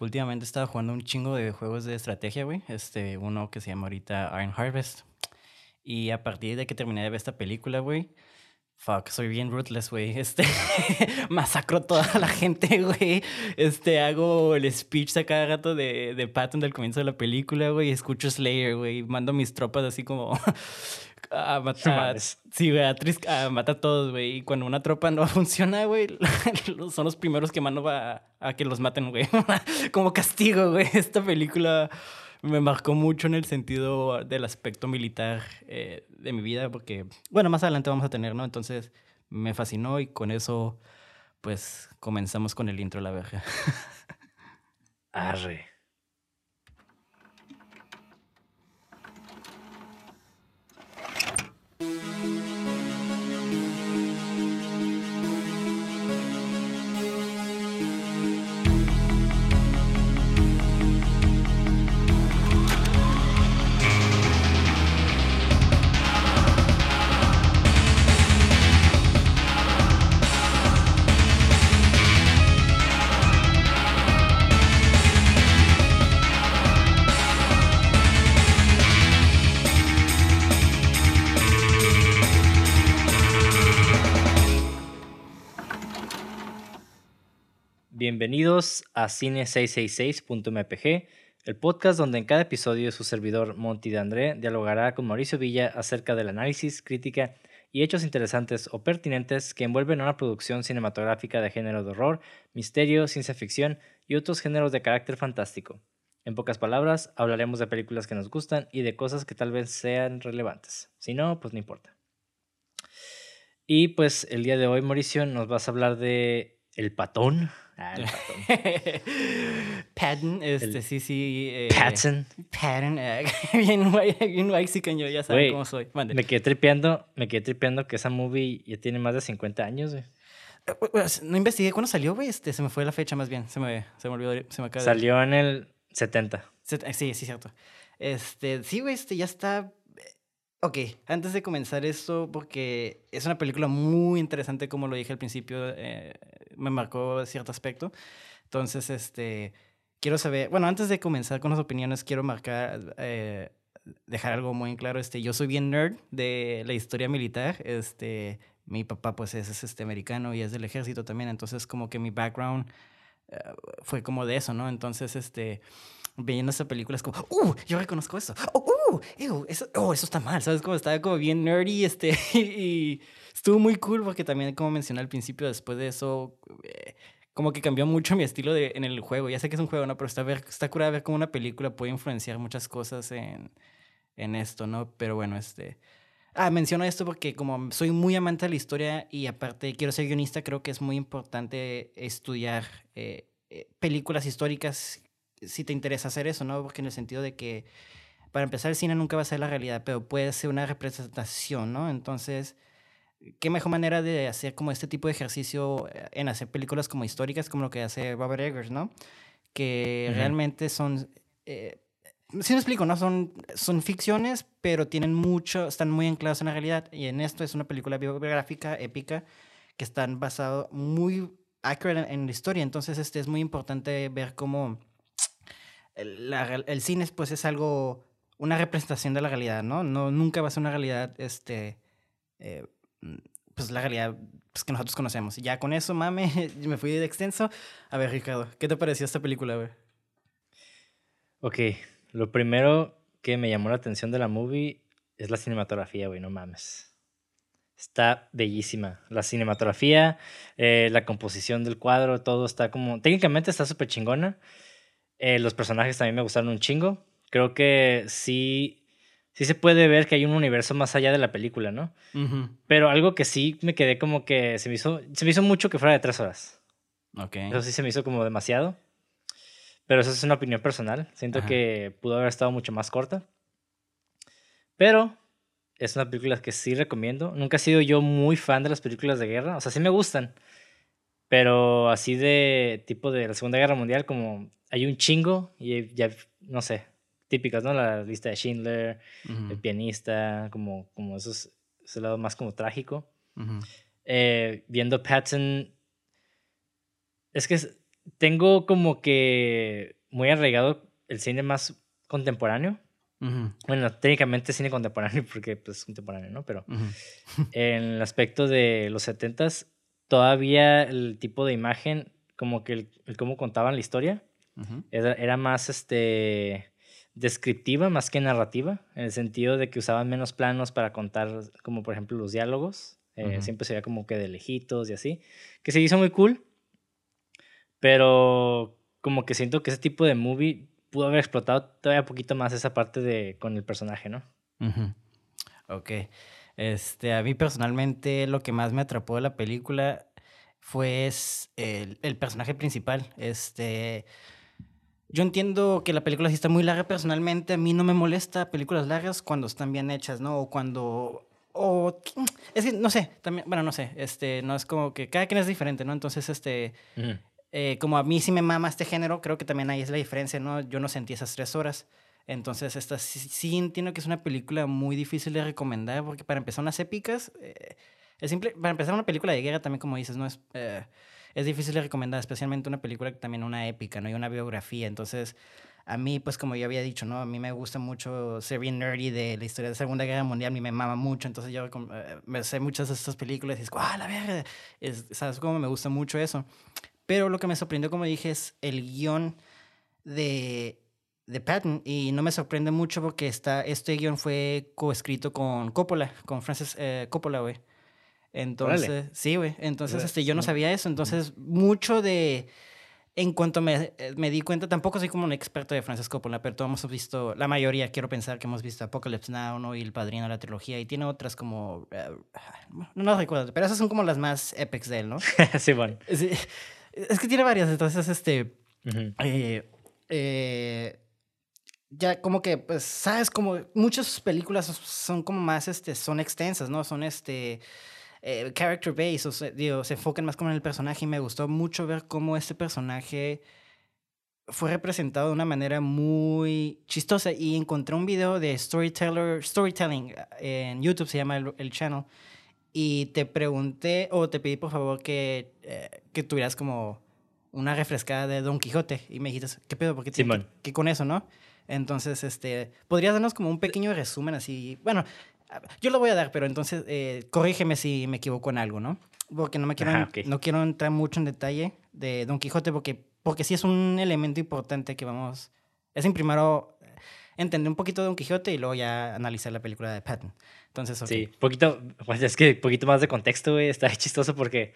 últimamente he estado jugando un chingo de juegos de estrategia, güey. Este, uno que se llama ahorita Iron Harvest. Y a partir de que terminé de ver esta película, güey, fuck, soy bien ruthless, güey. Este, masacro toda la gente, güey. Este, hago el speech a cada rato de, de Patton del comienzo de la película, güey. Escucho Slayer, güey. Mando mis tropas así como a matar. Sí, güey, a, matar a todos, güey. Y cuando una tropa no funciona, güey, son los primeros que mando a, a que los maten, güey. como castigo, güey. Esta película me marcó mucho en el sentido del aspecto militar eh, de mi vida, porque, bueno, más adelante vamos a tener, ¿no? Entonces me fascinó y con eso, pues, comenzamos con el intro, la verga. Arre. Bienvenidos a cine666.mpg, el podcast donde en cada episodio su servidor Monty de André dialogará con Mauricio Villa acerca del análisis, crítica y hechos interesantes o pertinentes que envuelven una producción cinematográfica de género de horror, misterio, ciencia ficción y otros géneros de carácter fantástico. En pocas palabras, hablaremos de películas que nos gustan y de cosas que tal vez sean relevantes. Si no, pues no importa. Y pues el día de hoy, Mauricio, nos vas a hablar de El Patón, Ah, Patton, este, sí, sí. Eh, Patton. Patton, eh, bien, bien mexican yo, ya saben cómo soy. Me quedé tripeando, me quedé tripeando que esa movie ya tiene más de 50 años, güey. Eh, no investigué cuándo salió, güey. Este, se me fue la fecha más bien. Se me, se me olvidó. Se me acaba Salió en el 70. Sí, sí, cierto. Este, sí, güey, este ya está. Ok, antes de comenzar esto, porque es una película muy interesante, como lo dije al principio, eh, me marcó cierto aspecto. Entonces, este, quiero saber, bueno, antes de comenzar con las opiniones, quiero marcar, eh, dejar algo muy claro. Este, yo soy bien nerd de la historia militar. Este, mi papá, pues, es, este, americano y es del ejército también. Entonces, como que mi background eh, fue como de eso, ¿no? Entonces, este, viendo esa película es como, ¡uh! Yo reconozco eso. ¡Oh, uh! eso, oh, eso está mal, ¿sabes? Como estaba como bien nerdy, este, y estuvo muy cool porque también, como mencioné al principio, después de eso, eh, como que cambió mucho mi estilo de, en el juego. Ya sé que es un juego, ¿no? Pero está, ver, está curada ver cómo una película puede influenciar muchas cosas en, en esto, ¿no? Pero bueno, este... Ah, menciono esto porque como soy muy amante de la historia y aparte quiero ser guionista, creo que es muy importante estudiar eh, eh, películas históricas si te interesa hacer eso, ¿no? Porque en el sentido de que, para empezar, el cine nunca va a ser la realidad, pero puede ser una representación, ¿no? Entonces, qué mejor manera de hacer como este tipo de ejercicio eh, en hacer películas como históricas, como lo que hace Robert Eggers, ¿no? Que realmente son... Eh, si me explico, ¿no? Son, son ficciones, pero tienen mucho, están muy anclados en la realidad. Y en esto es una película biográfica, épica, que están basado muy accurate en, la historia. Entonces, este es muy importante ver cómo el, cine pues es algo, una representación de la realidad, ¿no? no nunca va a ser una realidad, este, eh, pues la realidad pues, que nosotros conocemos. Y ya con eso, mame, me fui de extenso. A ver, Ricardo, ¿qué te pareció esta película, güey? Ok, lo primero que me llamó la atención de la movie es la cinematografía, güey, no mames. Está bellísima. La cinematografía, eh, la composición del cuadro, todo está como... Técnicamente está súper chingona. Eh, los personajes también me gustaron un chingo. Creo que sí, sí se puede ver que hay un universo más allá de la película, ¿no? Pero algo que sí me quedé como que se me hizo, se me hizo mucho que fuera de tres horas. Ok. Eso sí se me hizo como demasiado. Pero eso es una opinión personal. Siento que pudo haber estado mucho más corta. Pero es una película que sí recomiendo. Nunca he sido yo muy fan de las películas de guerra. O sea, sí me gustan. Pero así de tipo de la Segunda Guerra Mundial, como hay un chingo y ya, no sé, típicas, ¿no? La lista de Schindler, el pianista, como, como esos, ese lado más como trágico. eh, viendo Patton, es que tengo como que muy arraigado el cine más contemporáneo. Bueno, técnicamente cine contemporáneo porque pues, es contemporáneo, ¿no? Pero en el aspecto de los 70s, todavía el tipo de imagen, como que el, cómo contaban la historia, era, era, más este, descriptiva más que narrativa, en el sentido de que usaban menos planos para contar, como por ejemplo los diálogos. Eh, siempre se veía como que de lejitos y así, que se hizo muy cool, pero como que siento que ese tipo de movie pudo haber explotado todavía un poquito más esa parte de con el personaje, ¿no? Ok. Este, a mí personalmente lo que más me atrapó de la película fue el, el personaje principal. Este, yo entiendo que la película sí está muy larga personalmente. A mí no me molesta películas largas cuando están bien hechas, ¿no? O cuando... O... Es que, no sé, también... Bueno, no sé. Este, no es como que cada quien es diferente, ¿no? Entonces, este... Eh, como a mí sí me mama este género, creo que también ahí es la diferencia, ¿no? Yo no sentí esas tres horas. Entonces, esta sí, entiendo que es una película muy difícil de recomendar, porque para empezar unas épicas, eh, es simple, para empezar una película de guerra también, como dices, ¿no? Es, eh, es difícil de recomendar, especialmente una película que también una épica, ¿no? Y una biografía. Entonces, a mí, pues como ya había dicho, ¿no? A mí me gusta mucho ser bien nerdy de la historia de la Segunda Guerra Mundial, a mí me mama mucho, entonces yo me sé muchas de estas películas y es, ¡ah, la verga! Es, ¿Sabes cómo me gusta mucho eso? Pero lo que me sorprendió, como dije, es el guion de, de Patton. Y no me sorprende mucho porque está, este guion fue coescrito con Coppola, con Francis eh, Coppola, güey. Entonces, sí, güey. Entonces, este, yo no sabía eso. Entonces, mucho de... En cuanto me, eh, me, di cuenta, tampoco soy como un experto de Francis Coppola, pero todos hemos visto, la mayoría, quiero pensar que hemos visto Apocalypse Now, ¿no? Y El Padrino, la trilogía, y tiene otras como, eh, no, no recuerdo, pero esas son como las más epics de él, ¿no? sí, bueno. Sí, es que tiene varias, entonces, este. Eh, eh, ya como que, pues, sabes, como muchas películas son como más, este, son extensas, ¿no? Son, este, eh, character based, o sea, digo, se enfocan más como en el personaje y me gustó mucho ver cómo este personaje fue representado de una manera muy chistosa y encontré un video de storyteller, storytelling en YouTube, se llama el, el channel, y te pregunté o te pedí por favor que, eh, que tuvieras como una refrescada de Don Quijote y me dijiste, ¿qué pedo? Porque Simón. Que, con eso, ¿no? Entonces, este, ¿podrías darnos como un pequeño resumen así? Bueno, yo lo voy a dar, pero entonces eh, corrígeme si me equivoco en algo, ¿no? Porque no me quiero, no quiero entrar mucho en detalle de Don Quijote porque, porque sí es un elemento importante que vamos... Es en primero entender un poquito de Don Quijote y luego ya analizar la película de Patton. Entonces, Sí, poquito, pues es que poquito más de contexto, güey, está chistoso porque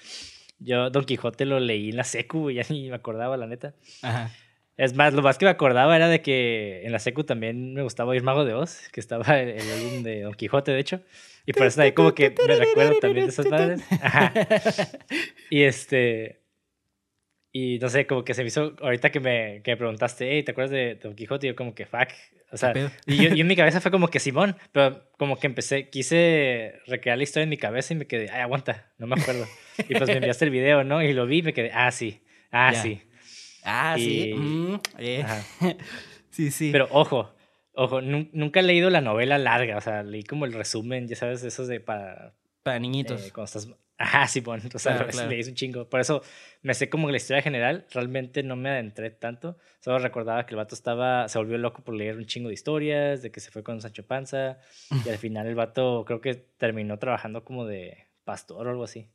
yo Don Quijote lo leí en la secu, y ya ni me acordaba, la neta. Ajá. Es más, lo más que me acordaba era de que en la secu también me gustaba ir Mago de Oz, que estaba el, el álbum de Don Quijote, de hecho. Y por eso ahí como que me recuerdo también de esas madres. Ajá. Y este... Y no sé, como que se me hizo, ahorita que me, que me preguntaste, hey, ¿te acuerdas de Don Quijote? Y yo como que, fuck, o sea, y yo, en mi cabeza fue como que Simón, pero como que empecé, quise recrear la historia en mi cabeza y me quedé, ay, aguanta, no me acuerdo. Y pues me enviaste el video, ¿no? Y lo vi y me quedé, ah, sí, ah, sí. Ah, sí. Mm, eh. sí, sí. Pero ojo, ojo, nunca he leído la novela larga, o sea, leí como el resumen, ya sabes, esos de para... Para niñitos. Eh, cuando estás Ajá, sí, bueno, o sea, le hice un chingo. Por eso me sé como la historia general, realmente no me adentré tanto. Solo recordaba que el vato estaba, se volvió loco por leer un chingo de historias, de que se fue con Sancho Panza, y al final el vato creo que terminó trabajando como de pastor o algo así.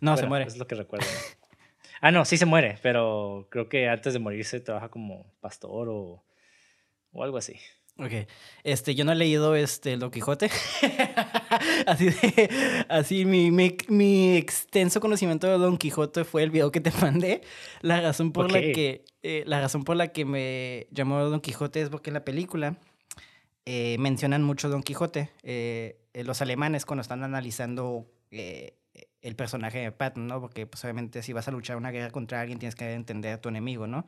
No, se muere. Es lo que recuerdo. ah, no, sí se muere, pero creo que antes de morirse trabaja como pastor o, o algo así. Ok, este, yo no he leído este, Don Quijote. así de, así mi, mi, mi, extenso conocimiento de Don Quijote fue el video que te mandé. La razón por la que, eh, la razón por la que me llamó Don Quijote es porque en la película eh, mencionan mucho Don Quijote. Eh, los alemanes cuando están analizando el personaje de Patton, ¿no? Porque pues obviamente si vas a luchar una guerra contra alguien tienes que entender a tu enemigo, ¿no?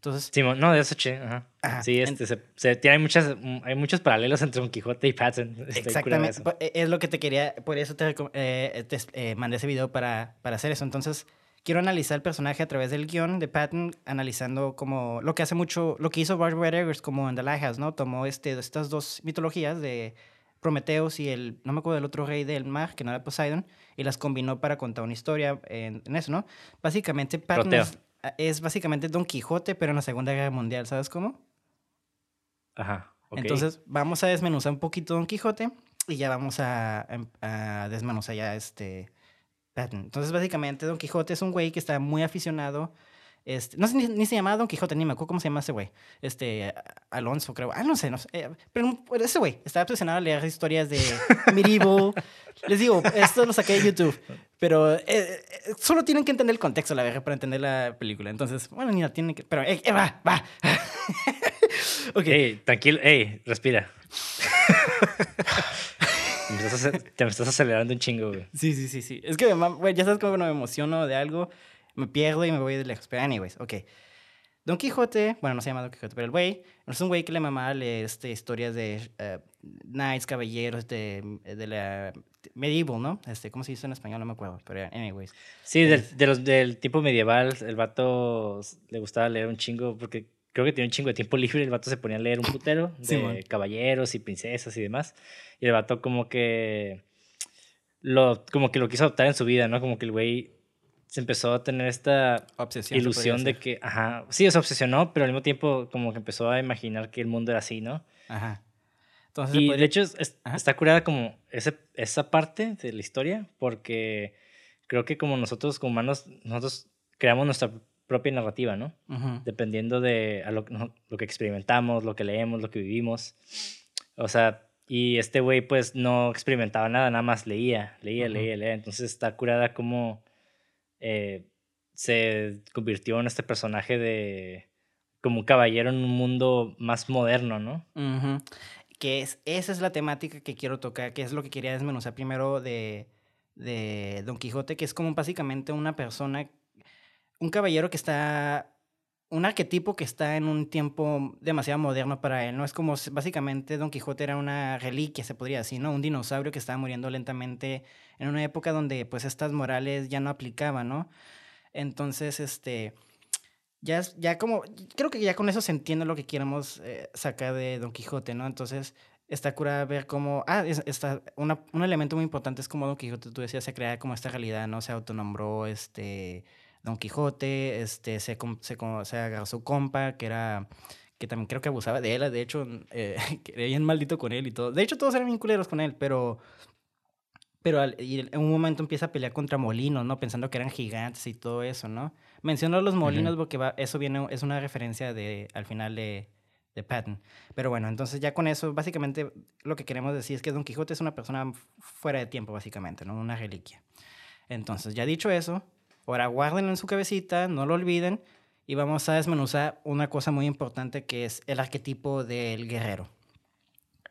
Entonces, sí, no, de eso che. Ajá. sí, este, se, se, tiene, hay, muchas, hay muchos paralelos entre Don Quijote y Patton. Exactamente. E, es lo que te quería, por eso te, eh, te eh, mandé ese video para, para hacer eso. Entonces, quiero analizar el personaje a través del guion de Patton, analizando como lo que hace mucho, lo que hizo Barbara Eggers como en The Lighthouse, ¿no? Tomó este, estas dos mitologías de Prometeus y el, no me acuerdo del otro rey del mar, que no era Poseidon, y las combinó para contar una historia en, en eso, ¿no? Básicamente, Patton ah, es básicamente Don Quijote, pero en la Segunda Guerra Mundial, ¿sabes cómo? Ajá. ok. Entonces, vamos a desmenuzar un poquito Don Quijote y ya vamos a, a desmenuzar ya este Patton. Entonces, básicamente, Don Quijote es un güey que está muy aficionado. Este, no sé ni, ni se llamaba Don Quijote, ni me acuerdo cómo se llama ese güey. Este, Alonso, creo. Ah, no sé, no sé. eh, pero ese güey estaba obsesionado a leer historias de medieval. Les digo, esto lo saqué de YouTube. Pero eh, eh, solo tienen que entender el contexto, la verdad, para entender la película. Entonces, bueno, ni la tienen que. Pero, eh, eh, va, va. ok. Ey, tranquilo, ey, respira. Te me estás acelerando un chingo, güey. Sí, sí, sí, sí. Es que, güey, ya sabes cómo me emociono de algo, me pierdo y me voy de lejos. Pero, anyways, ok. Don Quijote, bueno, no se llama Don Quijote, pero el güey es un güey que le mamaba leer este, historias de eh, knights, caballeros de, de la medieval, ¿no? Este, ¿Cómo se dice en español? No me acuerdo, pero anyways. Sí, del, de los, del tipo medieval, el vato le gustaba leer un chingo porque creo que tenía un chingo de tiempo libre. El vato se ponía a leer un putero de Simón. caballeros y princesas y demás. Y el vato como que lo, como que lo quiso adoptar en su vida, ¿no? Como que el güey se empezó a tener esta Obsesión. se ilusión de que, ajá, sí, se obsesionó, pero al mismo tiempo como que empezó a imaginar que el mundo era así, ¿no? Ajá. Entonces, Y podría- de hecho es- está curada como ese, esa parte de la historia, porque creo que como nosotros como humanos, nosotros creamos nuestra propia narrativa, ¿no? Ujú. Dependiendo de a lo, lo que experimentamos, lo que leemos, lo que vivimos. O sea, y este güey pues no experimentaba nada, nada más leía, leía, Ujú. leía, leía. Entonces está curada como eh, se convirtió en este personaje de como un caballero en un mundo más moderno, ¿no? Que es, esa es la temática que quiero tocar, que es lo que quería desmenuzar primero de, de Don Quijote, que es como básicamente una persona, un caballero que está, un arquetipo que está en un tiempo demasiado moderno para él, ¿no? Es como, básicamente Don Quijote era una reliquia, se podría decir, ¿no? Un dinosaurio que estaba muriendo lentamente en una época donde pues estas morales ya no aplicaban, ¿no? Entonces, este... Ya, ya como, creo que ya con eso se entiende lo que queremos eh, sacar de Don Quijote, ¿no? Entonces, está curada ver cómo, ah, es, está, una- un elemento muy importante es como Don Quijote, tú decías, se crea como esta realidad, ¿no? Se autonombró, este, Don Quijote, este, se, se, se agarró su compa, que era, que también creo que abusaba de él, de hecho, eh, que era bien maldito con él y todo. De hecho, todos eran bien culeros con él, pero... Pero al- y en un momento empieza a pelear contra molinos, ¿no? Pensando que eran gigantes y todo eso, ¿no? Menciono los molinos porque va, eso viene, es una referencia de, al final de, de Patton. Pero bueno, entonces ya con eso, básicamente lo que queremos decir es que Don Quijote es una persona fuera de tiempo, básicamente, ¿no? Una reliquia. Entonces, ya dicho eso, ahora guárdenlo en su cabecita, no lo olviden, y vamos a desmenuzar una cosa muy importante que es el arquetipo del guerrero.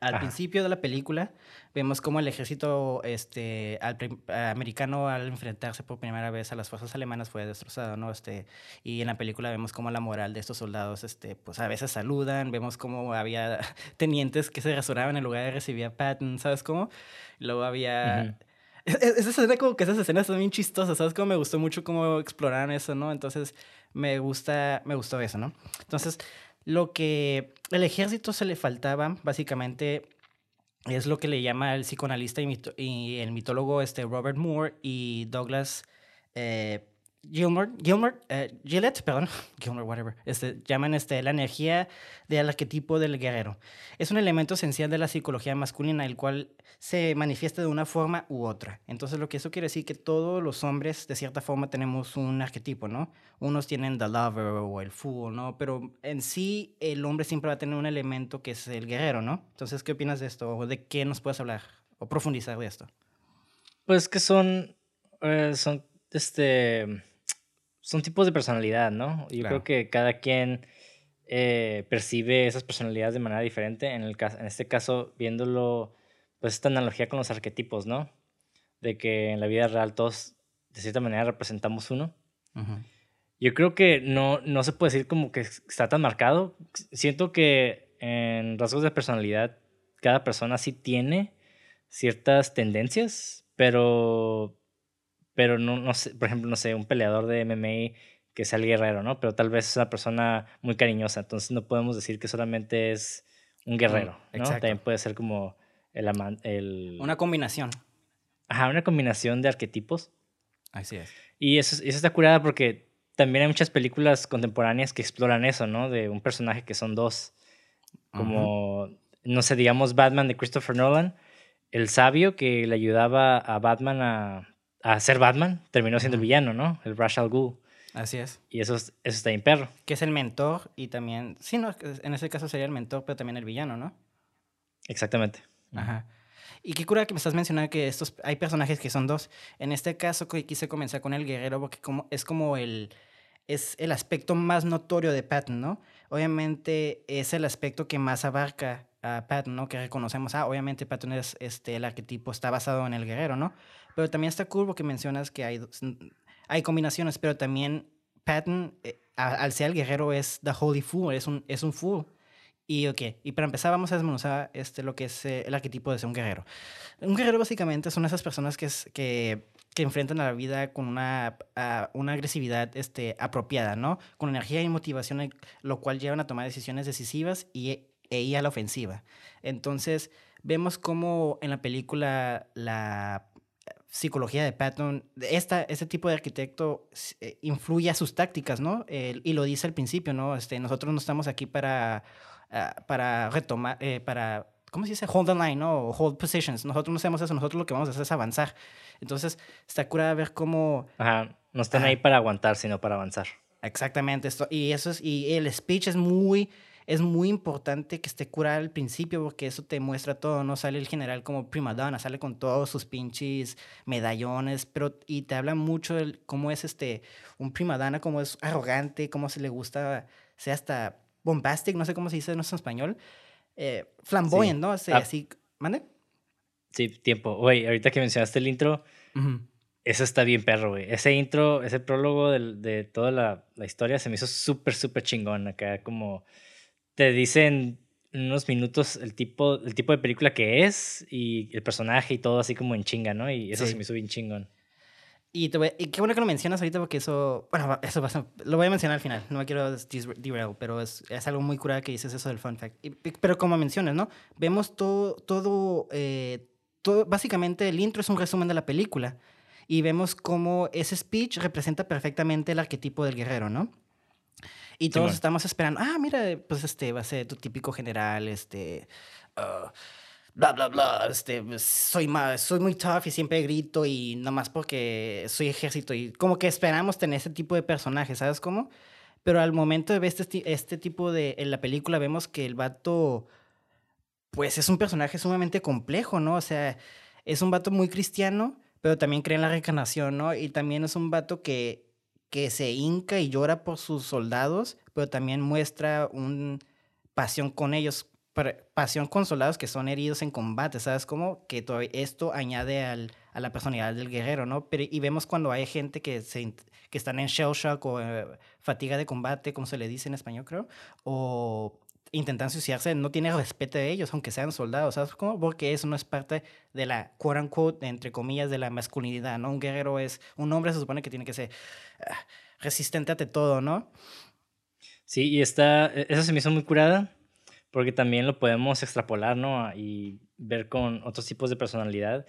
Al Ajá. principio de la película vemos cómo el ejército este, al americano al enfrentarse por primera vez a las fuerzas alemanas fue destrozado, ¿no? Este, y en la película vemos cómo la moral de estos soldados, este, pues a veces saludan, vemos cómo había tenientes que se rasuraban en lugar de recibir a Patton, ¿sabes cómo? Luego había... Es- es- escena, como que esas escenas son bien chistosas, ¿sabes? Como me gustó mucho cómo exploraron eso, ¿no? Entonces, me gusta, me gustó eso, ¿no? Entonces, lo que el ejército se le faltaba, básicamente, es lo que le llama el psicoanalista y el mitólogo este, Robert Moore y Douglas eh, Gilmore, Gilmore, eh, Gillette, perdón, Gilmore, whatever, este, llaman este, la energía del arquetipo del guerrero. Es un elemento esencial de la psicología masculina, el cual se manifiesta de una forma u otra. Entonces, lo que eso quiere decir que todos los hombres, de cierta forma, tenemos un arquetipo, ¿no? Unos tienen the lover o el fool, ¿no? Pero en sí, el hombre siempre va a tener un elemento que es el guerrero, ¿no? Entonces, ¿qué opinas de esto? ¿O de qué nos puedes hablar? ¿O profundizar de esto? Pues que son, eh, son, este, son tipos de personalidad, ¿no? Yo Claro. creo que cada quien eh, percibe esas personalidades de manera diferente. En, el caso, en este caso, viéndolo, pues esta analogía con los arquetipos, ¿no? De que en la vida real todos, de cierta manera, representamos uno. Yo creo que no, no se puede decir como que está tan marcado. Siento que en rasgos de personalidad cada persona sí tiene ciertas tendencias, pero, pero no, no sé, por ejemplo, no sé, un peleador de MMA que sea el guerrero, ¿no? Pero tal vez es una persona muy cariñosa, entonces no podemos decir que solamente es un guerrero, ¿no? exacto. También puede ser como el amante, el... Una combinación. Ajá, una combinación de arquetipos. Así es. Y eso, es- eso está curada porque también hay muchas películas contemporáneas que exploran eso, ¿no? De un personaje que son dos. Como, no sé, digamos Batman de Christopher Nolan. El sabio que le ayudaba a Batman a, a ser Batman terminó siendo el villano, ¿no? El Ra's al Ghul. Así es. Y eso, eso está en perro. Que es el mentor y también. Sí, no, en ese caso sería el mentor, pero también el villano, ¿no? Exactamente. Ajá. Y qué cura que me estás mencionando que estos hay personajes que son dos. En este caso quise comenzar con el guerrero porque como, es como el es el aspecto más notorio de Patton, ¿no? Obviamente es el aspecto que más abarca a Patton, ¿no? Que reconocemos, ah, obviamente Patton es este el arquetipo está basado en el guerrero, ¿no? Pero también está curvo que mencionas que hay hay combinaciones, pero también Patton eh, al ser el guerrero es the holy fool, es un es un fool. Y, okay, y para empezar vamos a desmenuzar este, lo que es eh, el arquetipo de ser un guerrero. Un guerrero básicamente son esas personas que, es, que, que enfrentan a la vida con una, una agresividad este, apropiada, ¿no? Con energía y motivación, lo cual llevan a tomar decisiones decisivas y, e ir a la ofensiva. Entonces, vemos cómo en la película la psicología de Patton, esta, este tipo de arquitecto eh, influye a sus tácticas, ¿no? y lo dice al principio, ¿no? Este, nosotros no estamos aquí para Ah, para retomar, eh, para, ¿cómo se dice? Hold the line, ¿no? Hold positions. Nosotros no hacemos eso, nosotros lo que vamos a hacer es avanzar. Entonces, está curada ver cómo... Ajá, no están ahí para aguantar, sino para avanzar. Exactamente, esto, y eso es, y el speech es muy, es muy importante que esté curado al principio porque eso te muestra todo, ¿no? Sale el general como prima donna, sale con todos sus pinches medallones, pero y te habla mucho de cómo es este, un prima donna, cómo es arrogante, cómo se le gusta, sea hasta bombastic, no sé cómo se dice en español, eh, flamboyant, ¿no? Así, ah. así, ¿mande? Sí, tiempo. Güey, ahorita que mencionaste el intro, eso está bien perro, güey. Ese intro, ese prólogo de, de toda la, la, historia se me hizo súper, súper chingón. Acá como te dicen en unos minutos el tipo, el tipo de película que es y el personaje y todo así como en chinga, ¿no? Y eso se me hizo bien chingón. Y, y, qué bueno que lo mencionas ahorita porque eso, bueno, eso va lo voy a mencionar al final, no me quiero derail, pero es, es algo muy curado que dices eso del fun fact. pero como mencionas, ¿no? Vemos todo, todo, eh, todo, básicamente el intro es un resumen de la película y vemos cómo ese speech representa perfectamente el arquetipo del guerrero, ¿no? Y todos estamos esperando, ah, mira, pues este va a ser tu típico general, este... Uh, bla, bla, bla, este, soy, más, soy muy tough y siempre grito y nada más porque soy ejército y como que esperamos tener ese tipo de personajes, ¿sabes cómo? Pero al momento de ver este, este tipo de, en la película vemos que el vato, pues es un personaje sumamente complejo, ¿no? O sea, es un vato muy cristiano, pero también cree en la reencarnación, ¿no? Y también es un vato que, que se hinca y llora por sus soldados, pero también muestra una pasión con ellos pasión con soldados que son heridos en combate, ¿sabes? Como que esto añade al, a la personalidad del guerrero, ¿no? Pero, y vemos cuando hay gente que, se, que están en shell shock o eh, fatiga de combate, como se le dice en español, creo, o intentan suicidarse, no tiene respeto de ellos, aunque sean soldados, ¿sabes cómo? Porque eso no es parte de la, quote unquote, entre comillas, de la masculinidad, ¿no? Un guerrero es, un hombre se supone que tiene que ser ah, resistente ante todo, ¿no? Sí, y está, e, eso se me hizo muy curada, porque también lo podemos extrapolar, ¿no? Y ver con otros tipos de personalidad.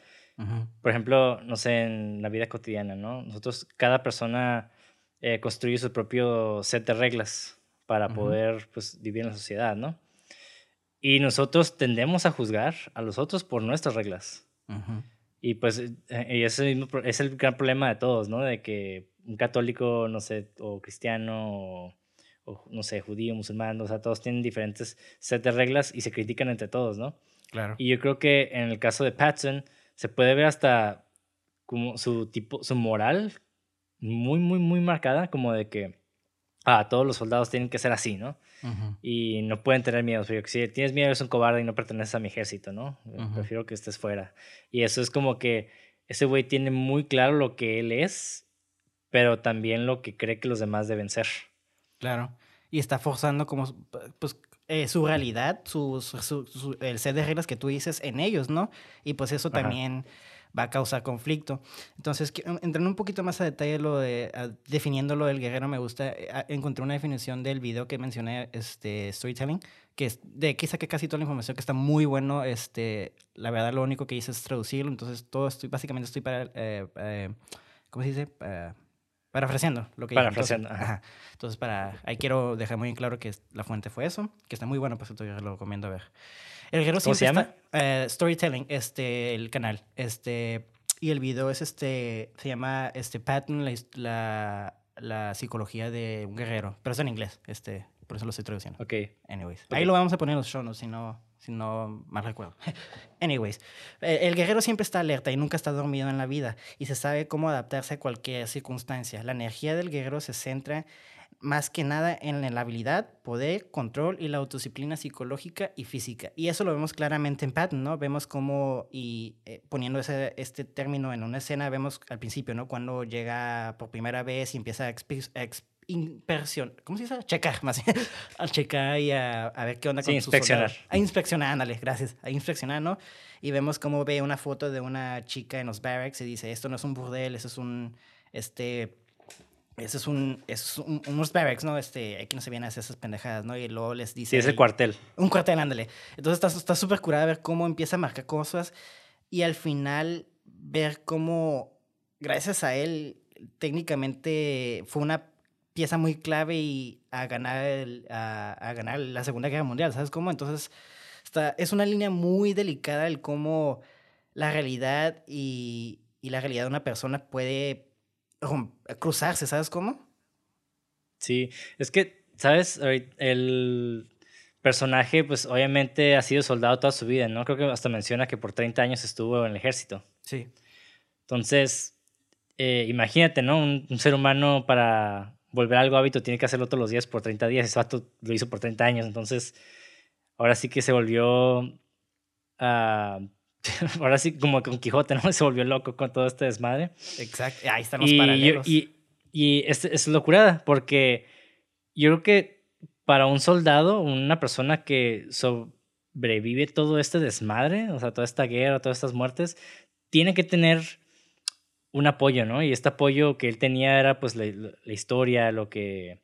Por ejemplo, no sé, en la vida cotidiana, ¿no? Nosotros, cada persona eh, construye su propio set de reglas para poder pues, vivir en la sociedad, ¿no? Y nosotros tendemos a juzgar a los otros por nuestras reglas. Y pues eh, y ese es el gran problema de todos, ¿no? De que un católico, no sé, o cristiano, o no sé, judío, musulmán, o sea, todos tienen diferentes set de reglas y se critican entre todos, ¿no? Claro. Y yo creo que en el caso de Patson se puede ver hasta como su tipo, su moral muy, muy, muy marcada, como de que, ah, todos los soldados tienen que ser así, ¿no? Y no pueden tener miedo. Porque si tienes miedo eres un cobarde y no perteneces a mi ejército, ¿no? Prefiero que estés fuera. Y eso es como que ese güey tiene muy claro lo que él es, pero también lo que cree que los demás deben ser. Claro. Y está forzando como pues, eh, su realidad, su, el set de reglas que tú dices en ellos, ¿no? Y pues eso también va a causar conflicto. Entonces, entrando un poquito más a detalle lo de, definiendo lo del guerrero, me gusta, eh, encontré una definición del video que mencioné, este, Storytelling, que es de aquí saqué casi toda la información, que está muy bueno, este, la verdad lo único que hice es traducirlo, entonces todo estoy, básicamente estoy para, eh, ¿cómo se dice? Parafraseando lo que Parafraseando, Entonces, ajá. Entonces, para, ahí quiero dejar muy en claro que la fuente fue eso, que está muy bueno, pues entonces lo recomiendo ver. El guerrero ¿Cómo se siempre llama? está- eh, Storytelling, este, el canal. Este, y el video es este, se llama este, Patton, la, la, la psicología de un guerrero, pero es en inglés, este, por eso lo estoy traduciendo. Ok. Anyways. Ok. Ahí lo vamos a poner en los show notes, si no, si no mal recuerdo. Anyways. eh, El guerrero siempre está alerta y nunca está dormido en la vida y se sabe cómo adaptarse a cualquier circunstancia. La energía del guerrero se centra más que nada en la habilidad, poder, control y la autodisciplina psicológica y física. Y eso lo vemos claramente en Patton, ¿no? Vemos cómo, y eh, poniendo ese, este término en una escena, vemos al principio, ¿no? Cuando llega por primera vez y empieza a, a ¿cómo se dice? Checar, más bien. a checar y a, a ver qué onda Sí, con sus inspeccionar. A inspeccionar, ándale, gracias. A inspeccionar, ¿no? Y vemos cómo ve una foto de una chica en los barracks y dice, esto no es un burdel, eso es un, este, eso es un, es un- unos barracks, ¿no? Este, aquí no se vienen a hacer esas pendejadas, ¿no? Y luego les dice... Sí, es el cuartel. un cuartel, ándale. Entonces está está súper curada ver cómo empieza a marcar cosas y al final ver cómo, gracias a él, técnicamente fue una pieza muy clave y a ganar, el- a, a ganar la Segunda Guerra Mundial, ¿sabes cómo? Entonces está, es una línea muy delicada el cómo la realidad y, y la realidad de una persona puede cruzarse, ¿sabes cómo? Sí, es que, ¿sabes? El personaje, pues obviamente ha sido soldado toda su vida, ¿no? Creo que hasta menciona que por 30 años estuvo en el ejército. Sí. Entonces, eh, imagínate, ¿no? Un, un ser humano para volver a algo hábito tiene que hacerlo todos los días por 30 días. Ese vato lo hizo por 30 años. Entonces, ahora sí que se volvió. ah, ahora sí, como con Quijote, ¿no? Se volvió loco con todo este desmadre. Exacto. Ahí están los Y, paralelos. y, y es, es locura, porque yo creo que para un soldado, una persona que sobrevive todo este desmadre, o sea, toda esta guerra, todas estas muertes, tiene que tener un apoyo, ¿no? Y este apoyo que él tenía era pues la, la historia, lo que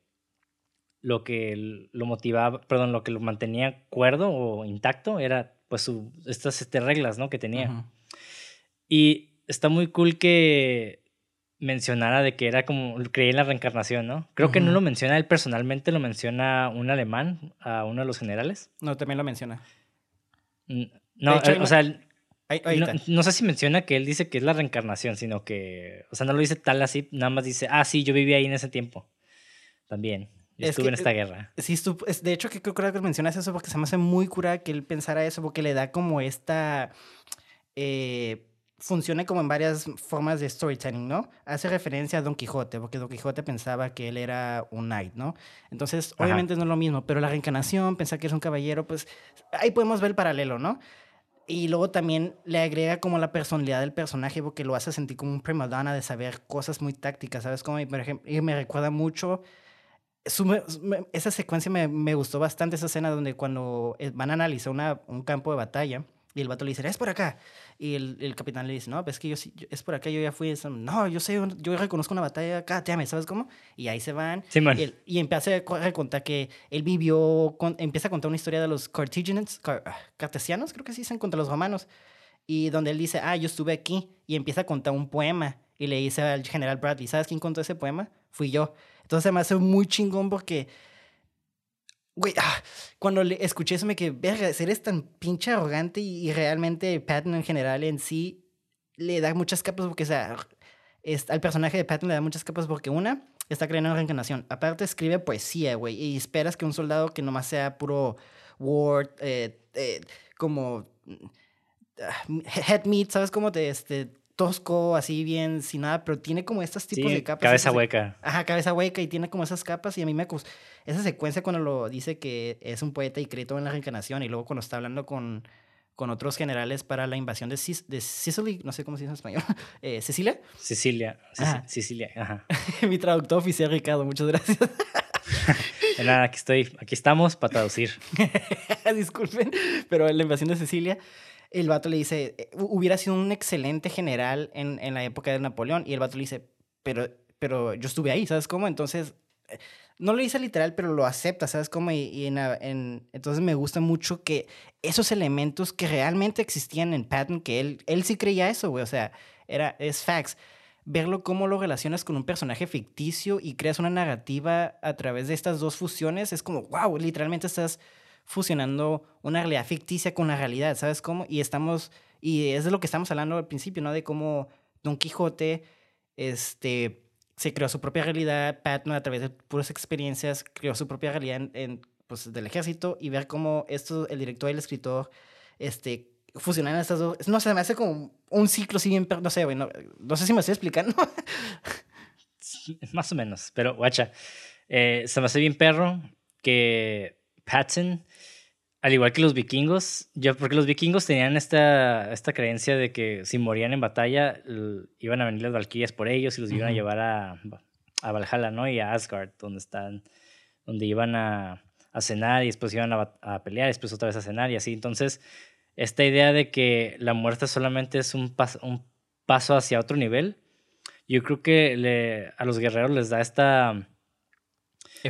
lo que lo motivaba, perdón, lo que lo mantenía cuerdo o intacto era pues su, estas este, reglas, ¿no? Que tenía. Y está muy cool que mencionara de que era como, creía en la reencarnación, ¿no? Creo que no lo menciona él personalmente, lo menciona un alemán, a uno de los generales. No, también lo menciona. No, hecho, eh, o sea, él- Ahí, no, no sé si menciona que él dice que es la reencarnación, sino que, o sea, no lo dice tal así, nada más dice, ah, sí, yo viví ahí en ese tiempo. También. Yo Es estuve que, en esta eh, guerra. Sí, es- de hecho, que creo que mencionas eso porque se me hace muy curada que él pensara eso, porque le da como esta. Eh, funciona como en varias formas de storytelling, ¿no? Hace referencia a Don Quijote, porque Don Quijote pensaba que él era un knight, ¿no? Entonces, Ajá. obviamente no es lo mismo, pero la reencarnación, pensar que es un caballero, pues ahí podemos ver el paralelo, ¿no? Y luego también le agrega como la personalidad del personaje porque lo hace sentir como un prima donna de saber cosas muy tácticas, ¿sabes? Como, y me recuerda mucho esa secuencia me, me gustó bastante, esa escena donde cuando eh, van a analizar una- un campo de batalla y el vato le dice, es por acá. Y el, el capitán le dice, no, pues es que yo, sí- es por acá, yo ya fui. Eso". No, yo sé, yo reconozco una batalla acá, te ¿sabes cómo? Y ahí se van. Simón. Y, él- y empieza a co- a contar que él vivió, con- empieza a contar una historia de los Cartesians, ah, cartesianos, creo que se dicen, contra los romanos. Y donde él dice, ah, yo estuve aquí. Y empieza a contar un poema. Y le dice al general Bradley, ¿sabes quién contó ese poema? Fui yo. Entonces me hace muy chingón porque, güey, ah, cuando le escuché eso me quedé, verga, eres tan pinche arrogante y, realmente Patton en general en sí le da muchas capas porque, o sea, al personaje de Patton le da muchas capas porque una, está creyendo en reencarnación. Aparte escribe poesía, güey, y esperas que un soldado que nomás sea puro word, eh, eh, como ah, head meat, ¿sabes? Como de este tosco, así bien, sin nada, pero tiene como estos tipos Sí, de capas. cabeza hueca. Ajá, cabeza hueca y tiene como esas capas y a mí me... Esa secuencia cuando lo dice que es un poeta y cree todo en la reencarnación y luego cuando está hablando con, con otros generales para la invasión de, Sis- de Sicily, no sé cómo se dice en español, eh, Cecilia, Sicilia. Sici- Ajá. Sicilia, ajá. mi traductor oficial Ricardo, muchas gracias. Nada, aquí estoy, aquí estamos para traducir. Disculpen, pero la invasión de Sicilia, el vato le dice, eh, hu- hubiera sido un excelente general en, en la época de Napoleón, y el vato le dice, pero, pero yo estuve ahí, ¿sabes cómo? Entonces, eh, no lo dice literal, pero lo acepta, ¿sabes cómo? Y, en, en- entonces me gusta mucho que esos elementos que realmente existían en Patton, que él, él sí creía eso, güey, o sea, era, es facts. verlo cómo lo relacionas con un personaje ficticio y creas una narrativa a través de estas dos fusiones, es como, wow, literalmente estás fusionando una realidad ficticia con la realidad, ¿sabes cómo? Y estamos, y es de lo que estamos hablando al principio, ¿no? De cómo Don Quijote, este, se creó su propia realidad, Patton a través de puras experiencias creó su propia realidad en, pues, del ejército y ver cómo esto, el director y el escritor, este, fusionan estas dos. No sé, me hace como un ciclo así bien. No sé, güey. No, sé si me estoy explicando. Más o menos. Pero, guacha. Eh, se me hace bien perro que Patton, al igual que los vikingos, yo, porque los vikingos tenían esta, esta creencia de que si morían en batalla, iban a venir las valquirias por ellos y los iban a llevar a, a Valhalla, ¿no? Y a Asgard, donde están, donde iban a, a cenar y después iban a, a, pelear, y después otra vez a cenar y así. Entonces, esta idea de que la muerte solamente es un, paso, un paso hacia otro nivel, yo creo que le, a los guerreros les da esta...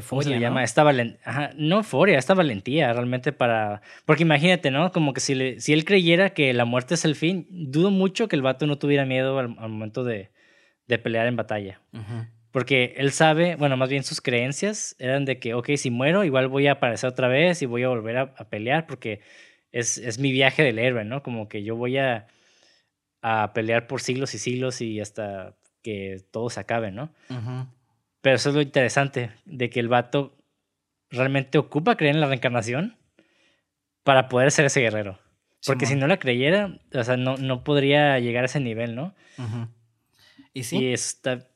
¿Cómo se le llama? Esta valentía. No euforia, esta valentía realmente para... Porque imagínate, ¿no? Como que si, le, si él creyera que la muerte es el fin, dudo mucho que el vato no tuviera miedo al, momento de, de, pelear en batalla. Porque él sabe, bueno, más bien sus creencias eran de que, ok, si muero, igual voy a aparecer otra vez y voy a volver a, a pelear porque es, es, mi viaje del héroe, ¿no? Como que yo voy a, a, pelear por siglos y siglos y hasta que todo se acabe, ¿no? Pero eso es lo interesante, de que el vato realmente ocupa creer en la reencarnación para poder ser ese guerrero. Porque si no la creyera, o sea, no, no podría llegar a ese nivel, ¿no? Y sí. Y, está,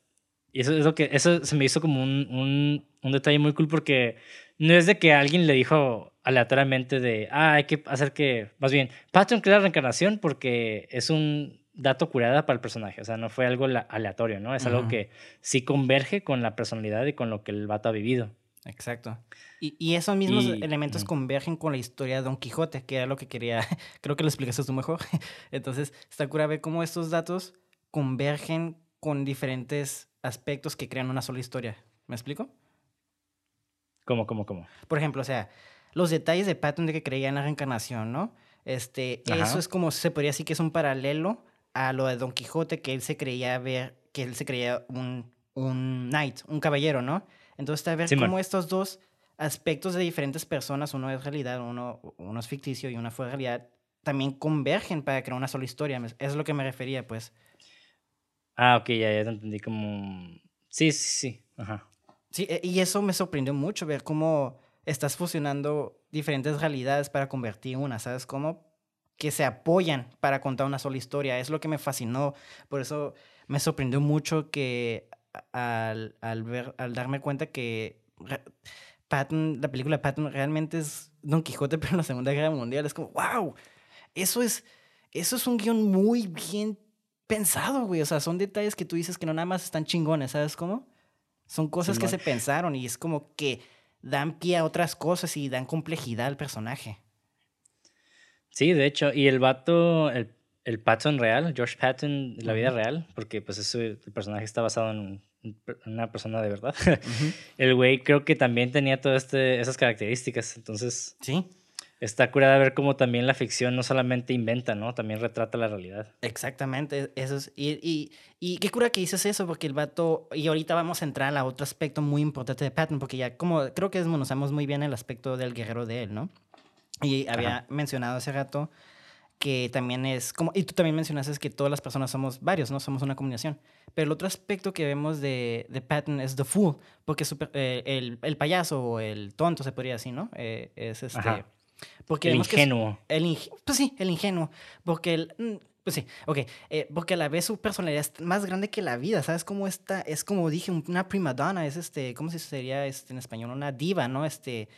y eso es lo que, eso se me hizo como un, un, un detalle muy cool porque no es de que alguien le dijo aleatoriamente de, ah, hay que hacer que, más bien, Patton crea la reencarnación porque es un dato curada para el personaje, o sea, no fue algo aleatorio, ¿no? Es algo que sí converge con la personalidad y con lo que el vato ha vivido. Exacto. Y, y esos mismos elementos convergen con la historia de Don Quijote, que era lo que quería, creo que lo explicaste tú mejor. Entonces, está cura ver cómo estos datos convergen con diferentes aspectos que crean una sola historia. ¿Me explico? ¿Cómo, cómo, cómo? Por ejemplo, o sea, los detalles de Patton de que creía en la reencarnación, ¿no? Este, eso es como se podría decir que es un paralelo a lo de Don Quijote, que él se creía ver, que él se creía un, un knight, un caballero, ¿no? Entonces, a ver cómo estos dos aspectos de diferentes personas, uno es realidad, uno, uno es ficticio y uno fue realidad, también convergen para crear una sola historia. Es lo que me refería, pues. Ah, ok, ya, ya te entendí como... Sí, sí, sí. Ajá. Sí, e, y eso me sorprendió mucho, ver cómo estás fusionando diferentes realidades para convertir una, ¿sabes cómo? Que se apoyan para contar una sola historia. Es lo que me fascinó. Por eso me sorprendió mucho que al, al, ver, al darme cuenta que Patton, la película Patton realmente es Don Quijote, pero en la Segunda Guerra Mundial. Es como, wow, eso es, eso es un guion muy bien pensado, güey. O sea, son detalles que tú dices que no nada más están chingones, ¿sabes cómo? Son cosas que se pensaron y es como que dan pie a otras cosas y dan complejidad al personaje. Sí, de hecho, y el vato, el, el Patton real, George Patton, la vida real, porque pues eso, el personaje está basado en una persona de verdad. El güey creo que también tenía todas este, esas características, entonces... Sí. Está curada ver cómo también la ficción no solamente inventa, ¿no? También retrata la realidad. Exactamente, eso es... Y, y, y qué cura que dices eso, porque el vato... Y ahorita vamos a entrar a otro aspecto muy importante de Patton, porque ya como creo que desmonozamos muy bien el aspecto del guerrero de él, ¿no? Y había mencionado hace rato que también es como, y tú también mencionaste que todas las personas somos varios, ¿no? Somos una combinación. Pero el otro aspecto que vemos de, de Patton es The Fool, porque eh, el, el, payaso o el tonto se podría decir, ¿no? Eh, es este... Porque el ingenuo. el pues sí, el ingenuo. Porque el... Mm, pues sí, ok. Eh, porque a la vez su personalidad es más grande que la vida, ¿sabes? cómo está, es como dije, una prima donna, es este, ¿cómo se sería este, en español? Una diva, ¿no? Este,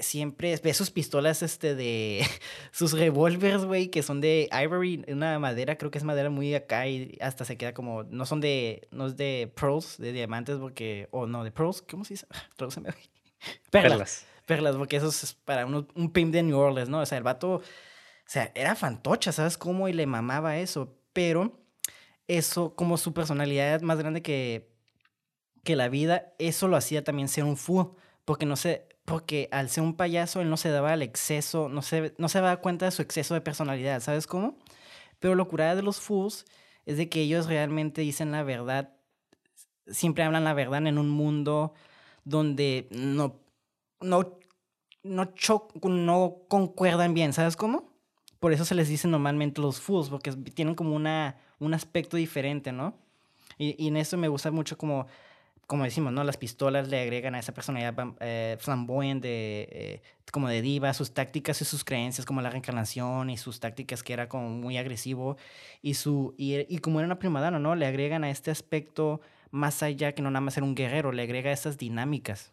siempre ve sus pistolas, este, de, sus revólveres, güey, que son de ivory, una madera, creo que es madera muy acá y hasta se queda como, no son de, no es de pearls, de diamantes, porque, o no, de pearls, ¿cómo se dice? Tradúceme, Perlas perlas, porque eso es para un, un pimp de New Orleans, ¿no? O sea, el vato, o sea, era fantocha, ¿sabes cómo? Y le mamaba eso, pero eso, como su personalidad más grande que, que la vida, eso lo hacía también ser un fool, porque no sé, porque al ser un payaso él no se daba al exceso, no se, no se daba cuenta de su exceso de personalidad, ¿sabes cómo? Pero lo curada de los fools es de que ellos realmente dicen la verdad, siempre hablan la verdad en un mundo donde no, no, no, no concuerdan bien, ¿sabes cómo? Por eso se les dice normalmente los fools, porque tienen como una, un aspecto diferente, ¿no? Y, y en eso me gusta mucho como como decimos, ¿no? Las pistolas le agregan a esa personalidad eh, flamboyante, eh, como de diva, sus tácticas y sus creencias, como la reencarnación y sus tácticas que era como muy agresivo. Y, su, y, y como era una primadona, ¿no? Le agregan a este aspecto más allá que no nada más ser un guerrero, le agrega esas dinámicas.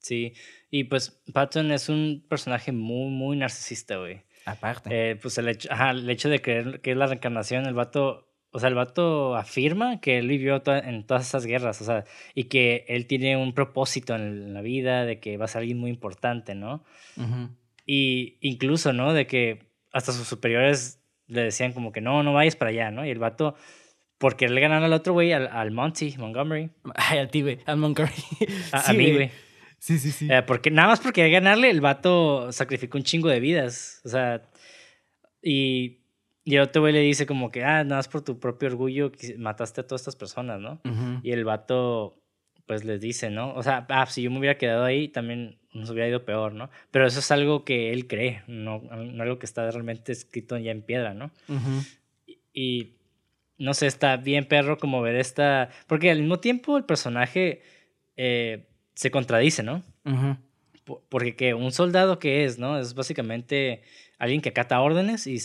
Sí, y pues Patton es un personaje muy, muy narcisista, güey. Aparte. Eh, pues el hecho, ajá, el hecho de creer que es la reencarnación, el vato o sea, el vato afirma que él vivió en todas esas guerras, o sea, y que él tiene un propósito en la vida, de que va a ser alguien muy importante, ¿no? Y incluso, ¿no? De que hasta sus superiores le decían como que no, no vayas para allá, ¿no? Y el vato, por quererle ganar al otro güey, al, al Monty, Montgomery. Ay, al ti, güey, al Montgomery. A, mí, güey. Sí, sí, sí. Eh, porque nada más porque ganarle, el vato sacrificó un chingo de vidas. O sea, y y el otro güey le dice como que, ah, nada más por tu propio orgullo mataste a todas estas personas, ¿no? Y el vato, pues les dice, ¿no? O sea, ah, si yo me hubiera quedado ahí, también nos hubiera ido peor, ¿no? Pero eso es algo que él cree, no, no algo que está realmente escrito ya en piedra, ¿no? y, no sé, está bien perro como ver esta... Porque al mismo tiempo el personaje eh, se contradice, ¿no? Porque que un soldado que es, ¿no? Es básicamente alguien que acata órdenes y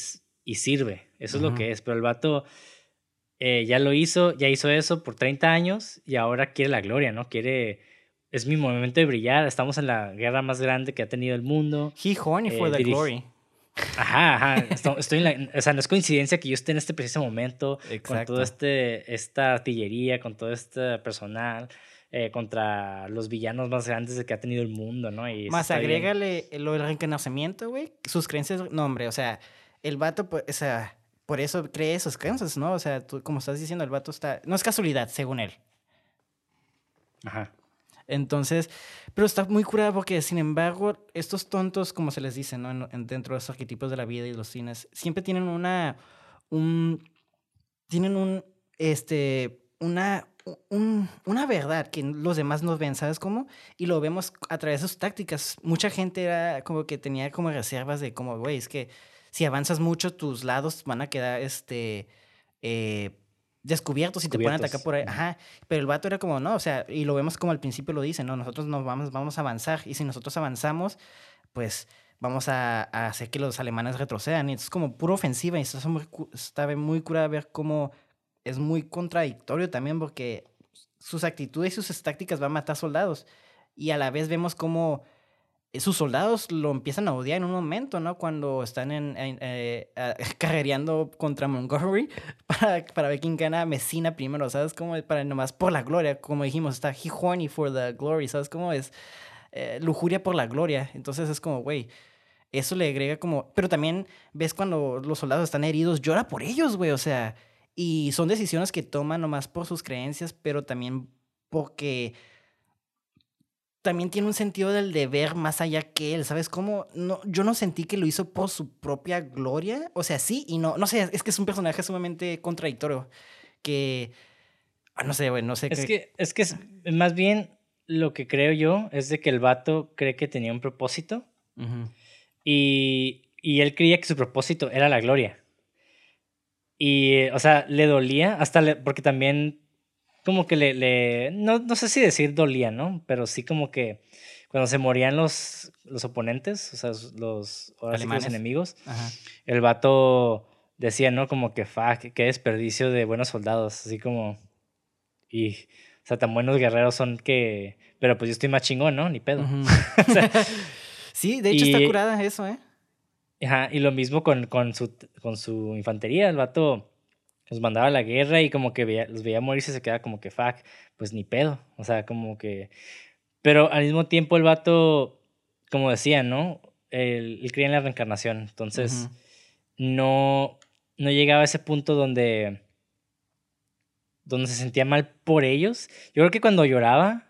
y sirve. Eso es lo que es. Pero el vato eh, ya lo hizo, ya hizo eso por 30 años y ahora quiere la gloria, ¿no? Quiere. Es mi momento de brillar. Estamos en la guerra más grande que ha tenido el mundo. He horny for eh, the glory. Ajá, ajá. Estoy, en la, o sea, no es coincidencia que yo esté en este preciso momento con toda este, esta artillería, con todo este personal. Eh, contra los villanos más grandes que ha tenido el mundo, ¿no? Y más agrégale lo del reencarnamiento, güey. Sus creencias, no, hombre, o sea, el vato, pues, o sea, por eso cree esos creencias, ¿no? O sea, tú, como estás diciendo, el vato está... No es casualidad, según él. Ajá. Entonces, pero está muy curada porque, sin embargo, estos tontos, como se les dice, ¿no? dentro de los arquetipos de la vida y los cines, siempre tienen una... Un, tienen un... Este... Una... Un, una verdad que los demás no ven, ¿sabes cómo? Y lo vemos a través de sus tácticas. Mucha gente era como que tenía como reservas de como, güey, es que si avanzas mucho, tus lados van a quedar este, eh, descubiertos y te pueden atacar por ahí. Ajá. Pero el vato era como, no, o sea, y lo vemos como al principio lo dicen, no, nosotros nos vamos, vamos a avanzar. Y si nosotros avanzamos, pues vamos a, hacer que los alemanes retrocedan. Y es como pura ofensiva. Y está muy, está muy curada ver cómo es muy contradictorio también porque sus actitudes y sus tácticas van a matar soldados. Y a la vez vemos cómo sus soldados lo empiezan a odiar en un momento, ¿no? Cuando están en, eh, carrereando contra Montgomery para, para, ver quién gana Messina primero, ¿sabes? Como para nomás por la gloria, como dijimos, está he horny for the glory, ¿sabes? Cómo es eh, lujuria por la gloria. Entonces es como, güey, eso le agrega como... Pero también ves cuando los soldados están heridos, llora por ellos, güey, o sea... Y son decisiones que toman nomás por sus creencias, pero también porque también tiene un sentido del deber más allá que él, ¿sabes cómo? No, yo no sentí que lo hizo por su propia gloria, o sea, sí y no, no sé, es que es un personaje sumamente contradictorio, que, ah, no sé, güey, no sé. Es que, es que más bien lo que creo yo es de que el vato cree que tenía un propósito y, y él creía que su propósito era la gloria. Y, o sea, le dolía, hasta porque también como que le, le no, no, sé si decir dolía, ¿no? Pero sí como que cuando se morían los, los oponentes, o sea, los, los enemigos, el vato decía, ¿no? Como que, fuck, qué desperdicio de buenos soldados, así como, y, o sea, tan buenos guerreros son que, pero pues yo estoy más chingón, ¿no? Ni pedo. sí, de hecho está curada eso, ¿eh? Ajá, y lo mismo con, con, su, con su infantería, el vato los mandaba a la guerra y como que veía, los veía morir y se quedaba como que, fuck, pues ni pedo. O sea, como que... Pero al mismo tiempo el vato, como decía, ¿no? Él, creía en la reencarnación. Entonces, no, no llegaba a ese punto donde, donde se sentía mal por ellos. Yo creo que cuando lloraba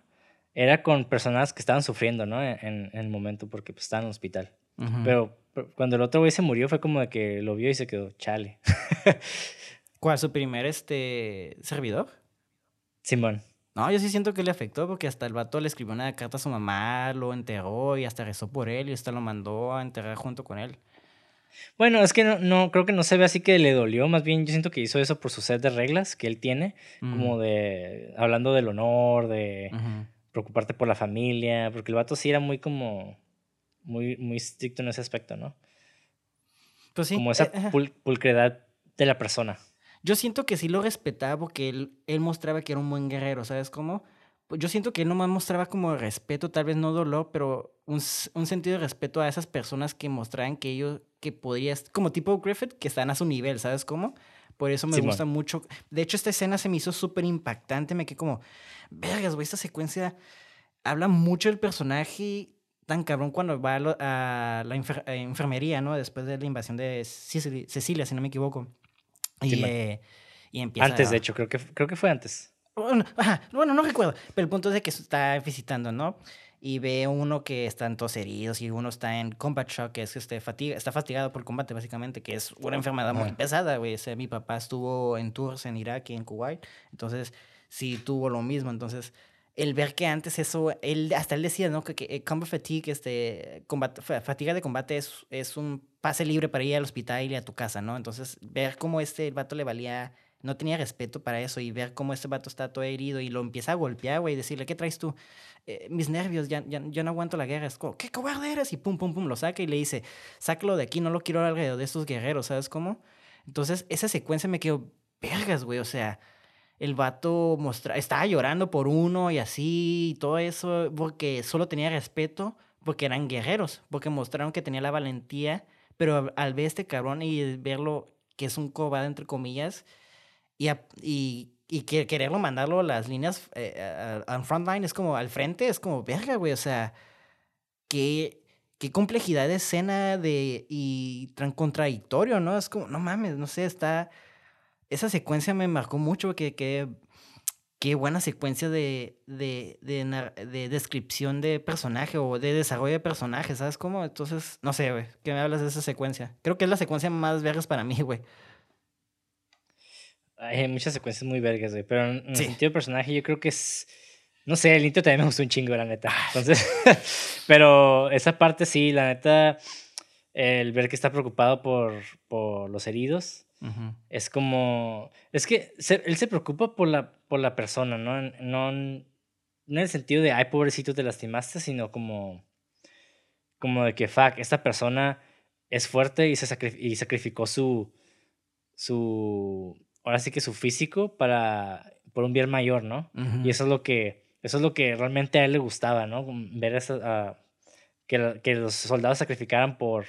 era con personas que estaban sufriendo, ¿no? En, en el momento, porque pues, estaban en el hospital. pero, pero, cuando el otro güey se murió fue como de que lo vio y se quedó, chale. ¿Cuál? ¿Su primer este servidor? Simón. No, yo sí siento que le afectó porque hasta el vato le escribió una carta a su mamá, lo enterró y hasta rezó por él y hasta lo mandó a enterrar junto con él. Bueno, es que no, no, creo que no se ve así que le dolió, más bien yo siento que hizo eso por su set de reglas que él tiene, como de, hablando del honor, de preocuparte por la familia, porque el vato sí era muy como, muy, muy estricto en ese aspecto, ¿no? Pues sí. Como esa eh, pulcredad de la persona. Yo siento que sí lo respetaba porque él, él mostraba que era un buen guerrero, ¿sabes cómo? Pues yo siento que él nomás mostraba como respeto, tal vez no dolor, pero un, un, sentido de respeto a esas personas que mostraban que ellos, que podías, como tipo Griffith, que están a su nivel, ¿sabes cómo? Por eso me gusta mucho. De hecho, esta escena se me hizo súper impactante, me quedé como, vergas, güey, esta secuencia habla mucho del personaje tan cabrón cuando va a, la enfermería, ¿no? Después de la invasión de Cecilia, si no me equivoco. Y, eh, y empieza... Antes, de hecho, creo que, creo que fue antes. Bueno, no recuerdo, pero el punto es de que está visitando, ¿no? Y ve uno que están todos heridos y uno está en combat shock, que es que este, fatiga, está fatigado por el combate, básicamente, que es una enfermedad muy pesada, güey. O sea, mi papá estuvo en tours en Irak y en Kuwait, entonces sí tuvo lo mismo. Entonces, el ver que antes eso, él, hasta él decía, ¿no? Que, que eh, combat fatigue, este, fatiga de combate es, es un pase libre para ir al hospital y a tu casa, ¿no? Entonces, ver cómo este vato le valía no tenía respeto para eso y ver cómo este vato está todo herido y lo empieza a golpear, güey, y decirle, ¿qué traes tú? Eh, mis nervios, ya, ya, yo no aguanto la guerra. Es como, ¿qué cobarde eres? Y pum, pum, pum, lo saca y le dice, sácalo de aquí, no lo quiero alrededor de estos guerreros, ¿sabes cómo? Entonces, esa secuencia me quedó, vergas, güey, o sea, el vato mostra estaba llorando por uno y así, y todo eso, porque solo tenía respeto, porque eran guerreros, porque mostraron que tenía la valentía, pero al ver este cabrón y verlo que es un cobarde, entre comillas, y, y, y quererlo mandarlo a las líneas eh, al frontline es como al frente, es como, verga, güey, o sea, qué, qué complejidad de escena de, y tan contradictorio, ¿no? Es como, no mames, no sé, está... Esa secuencia me marcó mucho, que, que qué buena secuencia de, de, de, de, descripción de personaje o de desarrollo de personaje, ¿sabes cómo? Entonces, no sé, güey, ¿qué me hablas de esa secuencia? Creo que es la secuencia más vergas para mí, güey. Hay muchas secuencias muy vergas, güey. Pero en, el sentido de personaje, yo creo que es. No sé, el intro también me gustó un chingo, la neta. Ah. Entonces. pero esa parte sí, la neta. El ver que está preocupado por, por los heridos. Es como. Es que él se preocupa por la, por la persona, ¿no? No, no en el sentido de, ay, pobrecito, te lastimaste, sino como. Como de que, fuck, esta persona es fuerte y, se y sacrificó su. Su ahora sí que su físico para, por un bien mayor, ¿no? Y eso es lo que, eso es lo que realmente a él le gustaba, ¿no? Ver esa, que, que, los soldados sacrificaran por,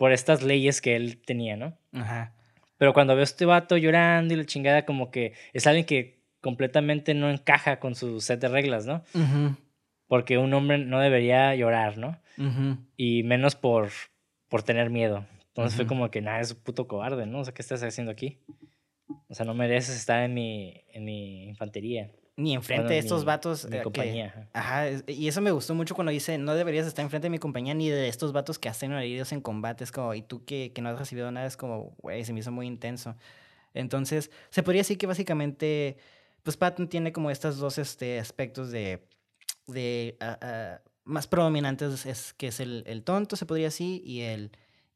por estas leyes que él tenía, ¿no? Ajá. Pero cuando veo a este vato llorando y la chingada, como que es alguien que completamente no encaja con su set de reglas, ¿no? Porque un hombre no debería llorar, ¿no? Y menos por, por tener miedo. Entonces fue como que, nada, es un puto cobarde, ¿no? O sea, ¿qué estás haciendo aquí? O sea, no mereces estar en mi, en mi infantería. Ni enfrente de estos vatos. Mi eh, compañía. ajá, y eso me gustó mucho cuando dice, no deberías estar enfrente de mi compañía ni de estos vatos que hacen heridos en combate. Es como, y tú que, que no has recibido nada, es como, güey, se me hizo muy intenso. Entonces, se podría decir que básicamente, pues Patton tiene como estos dos este, aspectos de, de ah, ah, más predominantes, es, que es el, el tonto, se podría decir, y el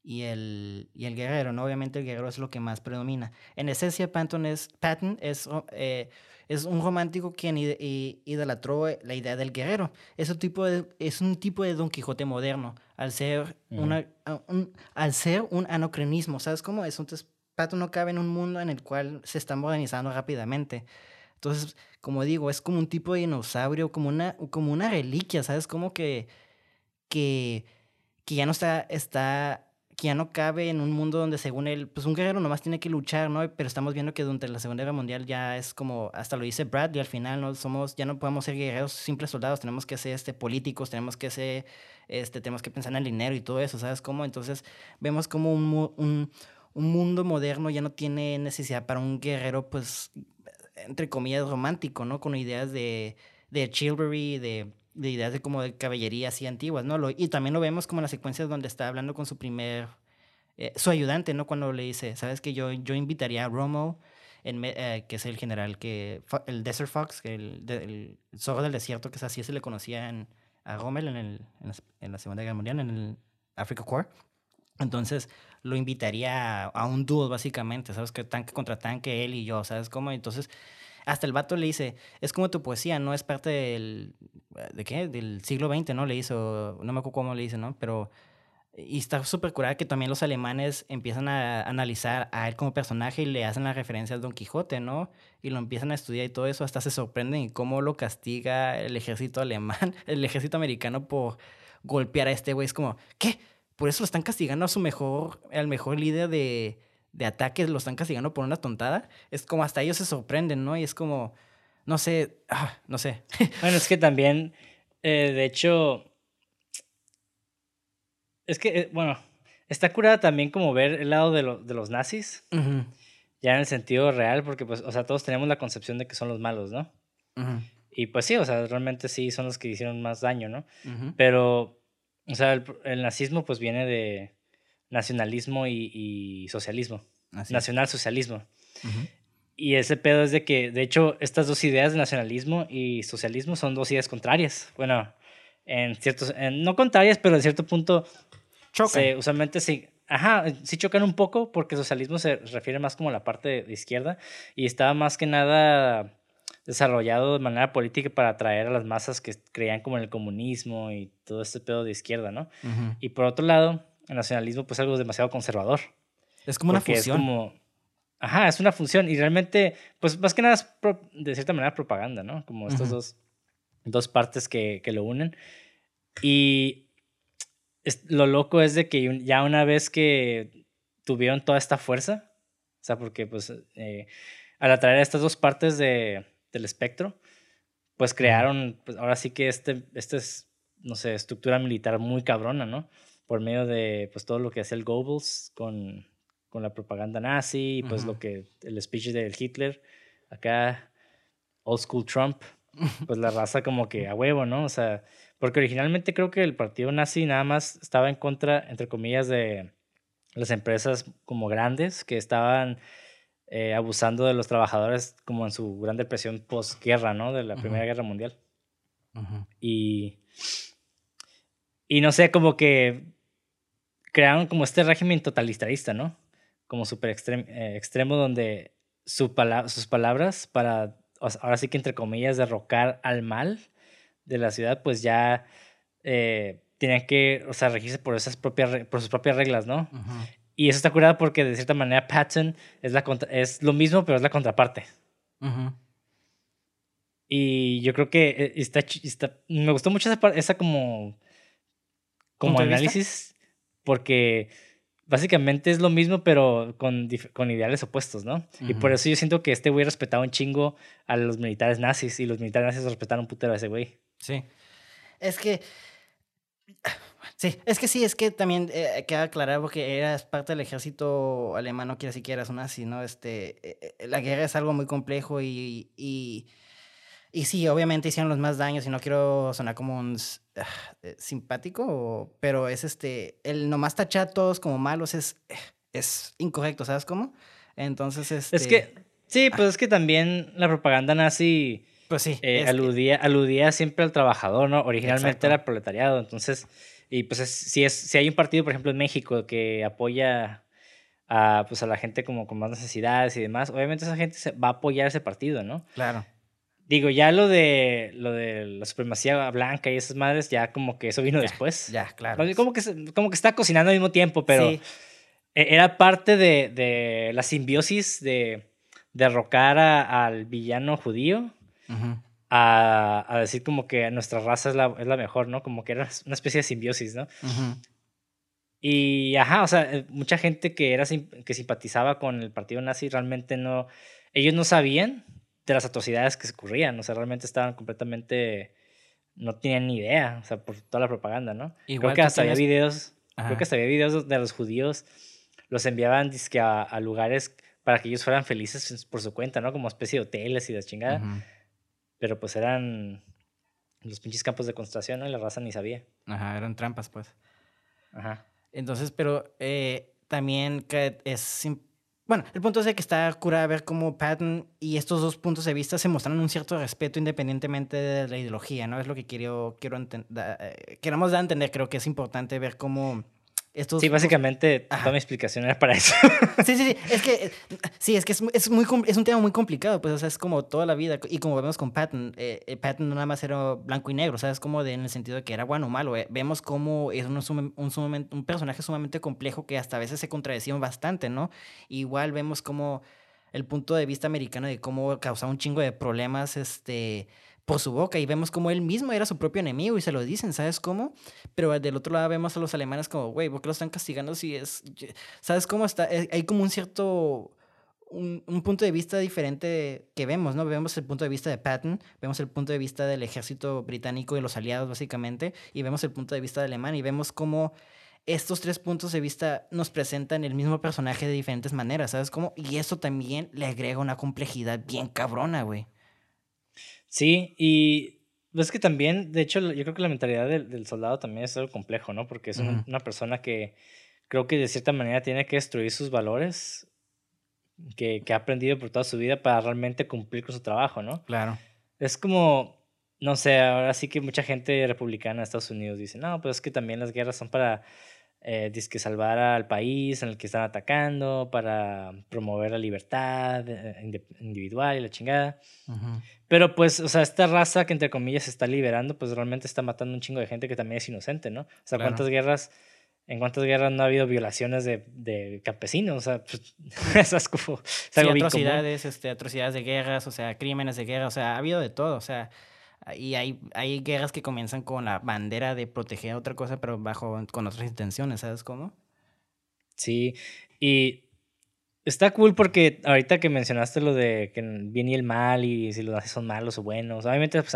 y el, y el guerrero, ¿no? Obviamente el guerrero es lo que más predomina. En esencia, Patton es, Patton es, eh, es un romántico quien idolatró la idea del guerrero. Es un tipo de, es un tipo de Don Quijote moderno, al ser, una, un, al ser un anacronismo, ¿sabes cómo? Es, entonces, Patton no cabe en un mundo en el cual se está modernizando rápidamente. Entonces, como digo, es como un tipo de dinosaurio, como una, como una reliquia, ¿sabes? Como que, que, que ya no está, está que ya no cabe en un mundo donde según él, pues un guerrero nomás tiene que luchar, ¿no? Pero estamos viendo que durante la Segunda Guerra Mundial ya es como, hasta lo dice Bradley al final, ¿no? Somos, ya no podemos ser guerreros simples soldados, tenemos que ser este, políticos, tenemos que ser, este, tenemos que pensar en el dinero y todo eso, ¿sabes cómo? Entonces vemos como un, un, un mundo moderno ya no tiene necesidad para un guerrero, pues, entre comillas, romántico, ¿no? Con ideas de, de chivalry, de de ideas de como de caballería así antiguas, ¿no? Lo, y también lo vemos como en las secuencias donde está hablando con su primer eh, su ayudante, ¿no? Cuando le dice, ¿sabes que yo, yo invitaría a Romo, en, eh, que es el general que, el Desert Fox, el, el, zorro del desierto, que es así se le conocía en, a Rommel en, el, en, la, Segunda Guerra Mundial, en el Africa Corps. Entonces lo invitaría a, un duel, básicamente, ¿sabes? Que tanque contra tanque, él y yo, ¿sabes cómo? Entonces, hasta el vato le dice, es como tu poesía, no es parte del, ¿de qué? Del siglo XX, ¿no? Le hizo, no me acuerdo cómo le dice, ¿no? Pero y está súper curada que también los alemanes empiezan a analizar a él como personaje y le hacen la referencia al Don Quijote, ¿no? Y lo empiezan a estudiar y todo eso, hasta se sorprenden y cómo lo castiga el ejército alemán, el ejército americano por golpear a este güey. Es como, ¿qué? Por eso lo están castigando a su mejor, al mejor líder de, de ataques, lo están castigando por una tontada. Es como hasta ellos se sorprenden, ¿no? Y es como, no sé, ah, no sé. Bueno, es que también, eh, de hecho, es que, eh, bueno, está curada también como ver el lado de, de los nazis. Ya en el sentido real, porque, pues, o sea, todos tenemos la concepción de que son los malos, ¿no? Y pues sí, o sea, realmente sí son los que hicieron más daño, ¿no? Pero, o sea, el, nazismo, pues viene de nacionalismo y, socialismo. Nacional-socialismo. Y ese pedo es de que, de hecho, estas dos ideas de nacionalismo y socialismo son dos ideas contrarias. Bueno, en ciertos, no contrarias, pero en cierto punto chocan. usualmente sí, ajá, sí chocan un poco porque socialismo se refiere más como a la parte de izquierda y estaba más que nada desarrollado de manera política para atraer a las masas que creían como en el comunismo y todo este pedo de izquierda, ¿no? Y por otro lado, el nacionalismo pues algo demasiado conservador. Es como una función. Es como, ajá, es una función y realmente, pues más que nada es de cierta manera propaganda, ¿no? Como estos dos dos partes que, que lo unen. Y lo loco es de que ya una vez que tuvieron toda esta fuerza, o sea, porque pues eh, al atraer estas dos partes de, del espectro, pues crearon, pues ahora sí que este, este es, no sé, estructura militar muy cabrona, ¿no? Por medio de pues todo lo que hace el Goebbels con, con la propaganda nazi, pues lo que, el speech de Hitler, acá, old school Trump, pues la raza como que a huevo, ¿no? O sea, porque originalmente creo que el partido nazi nada más estaba en contra, entre comillas, de las empresas como grandes que estaban eh, abusando de los trabajadores como en su gran depresión postguerra, ¿no? De la Primera Guerra Mundial. Y... Y no sé, como que crearon como este régimen totalitarista, ¿no? Como súper eh, extremo donde su sus palabras para ahora sí que entre comillas, derrocar al mal de la ciudad, pues ya eh, tenían que, o sea, regirse por, esas propias, por sus propias reglas, ¿no? Y eso está curado porque de cierta manera Patton es, la es lo mismo, pero es la contraparte. Y yo creo que eh, está, está, me gustó mucho esa, esa como, como análisis, porque básicamente es lo mismo, pero con, con ideales opuestos, ¿no? Y por eso yo siento que este güey respetaba un chingo a los militares nazis y los militares nazis respetaron un putero a ese güey. Sí. Es que. Sí, es que sí, es que también eh, queda aclarar porque eras parte del ejército alemán, no quiere siquiera eras un nazi, ¿no? Este, eh, eh, la guerra es algo muy complejo y, y y sí, obviamente hicieron los más daños y no quiero sonar como un ah, eh, simpático, pero es este, el nomás tachar a todos como malos es, es incorrecto, ¿sabes cómo? Entonces, este... Es que, sí, pues es que también la propaganda nazi... Pues sí. Eh, aludía, aludía siempre al trabajador, ¿no? Originalmente era el proletariado, entonces... Y pues si, es, si hay un partido, por ejemplo, en México que apoya a, pues, a la gente como con más necesidades y demás, obviamente esa gente va a apoyar ese partido, ¿no? Claro. Digo, ya lo de lo de la supremacía blanca y esas madres, ya como que eso vino después. Ya, claro. Como que, como que está cocinando al mismo tiempo, pero e, era parte de, de, la simbiosis de derrocar al villano judío a, a, decir como que nuestra raza es la, es la, mejor, ¿no? Como que era una especie de simbiosis, ¿no? Y, ajá, o sea, eh, mucha gente que, era, que simpatizaba con el partido nazi realmente no, ellos no sabían de las atrocidades que se ocurrían. O sea, realmente estaban completamente. No tenían ni idea, o sea, por toda la propaganda, ¿no? creo que hasta había videos. Creo que hasta había videos de los judíos. Los enviaban dizque, a, lugares para que ellos fueran felices por su cuenta, ¿no? Como especie de hoteles y de chingada. Pero pues eran los pinches campos de concentración, ¿no? Y la raza ni sabía. Ajá, eran trampas, pues. Ajá. Entonces, pero eh, también que es bueno, el punto es de que está curada ver cómo Patton y estos dos puntos de vista se muestran un cierto respeto independientemente de la ideología, ¿no? Es lo que quiero, quiero eh, queremos dar a entender, creo que es importante ver cómo sí, básicamente toda mi explicación era para eso. Sí, sí, sí. Es que, sí, es, que es, es, muy, es un tema muy complicado, pues, o sea, es como toda la vida. Y como vemos con Patton, eh, eh, Patton no nada más era blanco y negro, ¿sabes? Como de, en el sentido de que era bueno o malo. Eh. Vemos cómo es un, un, un, personaje sumamente complejo que hasta a veces se contradecía bastante, ¿no? Igual vemos como el punto de vista americano de cómo causaba un chingo de problemas, este por su boca y vemos como él mismo era su propio enemigo y se lo dicen, ¿sabes cómo? Pero del otro lado vemos a los alemanes como, güey, ¿por qué lo están castigando si es... ¿Sabes cómo está? Eh, hay como un cierto... Un, un, punto de vista diferente que vemos, ¿no? Vemos el punto de vista de Patton, vemos el punto de vista del ejército británico y los aliados, básicamente, y vemos el punto de vista de alemán y vemos cómo estos tres puntos de vista nos presentan el mismo personaje de diferentes maneras, ¿sabes cómo? Y eso también le agrega una complejidad bien cabrona, güey. Sí, y es que también, de hecho, yo creo que la mentalidad del, soldado también es algo complejo, ¿no? Porque es una persona que creo que de cierta manera tiene que destruir sus valores que, que, ha aprendido por toda su vida para realmente cumplir con su trabajo, ¿no? Claro. Es como, no sé, ahora sí que mucha gente republicana de Estados Unidos dice, no, pues es que también las guerras son para eh, que salvar al país en el que están atacando, para promover la libertad eh, individual y la chingada. Pero pues, o sea, esta raza que entre comillas se está liberando, pues realmente está matando un chingo de gente que también es inocente, ¿no? O sea, ¿cuántas guerras, en cuántas guerras no ha habido violaciones de, de campesinos? O sea, pues, esas como... atrocidades, este, atrocidades de guerras, o sea, crímenes de guerra, o sea, ha habido de todo, o sea... Y hay, hay guerras que comienzan con la bandera de proteger a otra cosa, pero bajo con otras intenciones, ¿sabes cómo? Sí, y está cool porque ahorita que mencionaste lo de que bien y el mal y si los nazis son malos o buenos, obviamente pues,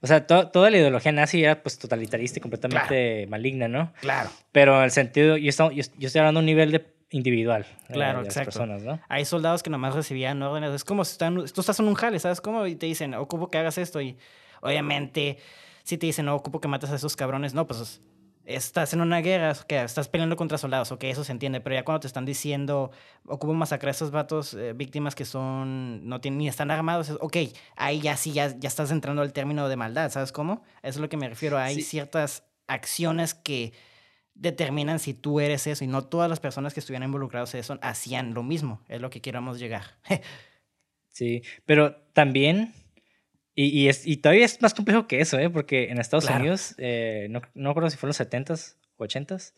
o sea, toda la ideología nazi era pues totalitarista y completamente maligna, ¿no? Claro. Pero en el sentido, yo, estoy, yo, estoy hablando de un nivel de individual. Eh, claro, de exacto. Personas, ¿no? Hay soldados que nomás recibían órdenes. Es como si están, tú estás en un jale, ¿sabes cómo? Y te dicen, ocupo que hagas esto y Obviamente, si te dicen, no, ocupo que mates a esos cabrones, no, pues estás en una guerra, que estás peleando contra soldados, ok, eso se entiende, pero ya cuando te están diciendo, ocupo masacrar a esos vatos, eh, víctimas que son, no tienen, ni están armados, ok, ahí ya sí, ya, ya estás entrando al término de maldad, ¿sabes cómo? Eso es lo que me refiero, hay ciertas acciones que determinan si tú eres eso y no todas las personas que estuvieran involucrados en eso hacían lo mismo, es lo que queramos llegar. sí, pero también y, y, todavía es más complejo que eso, ¿eh? porque en Estados Unidos, eh, no, no recuerdo si fueron los 70s o 80s,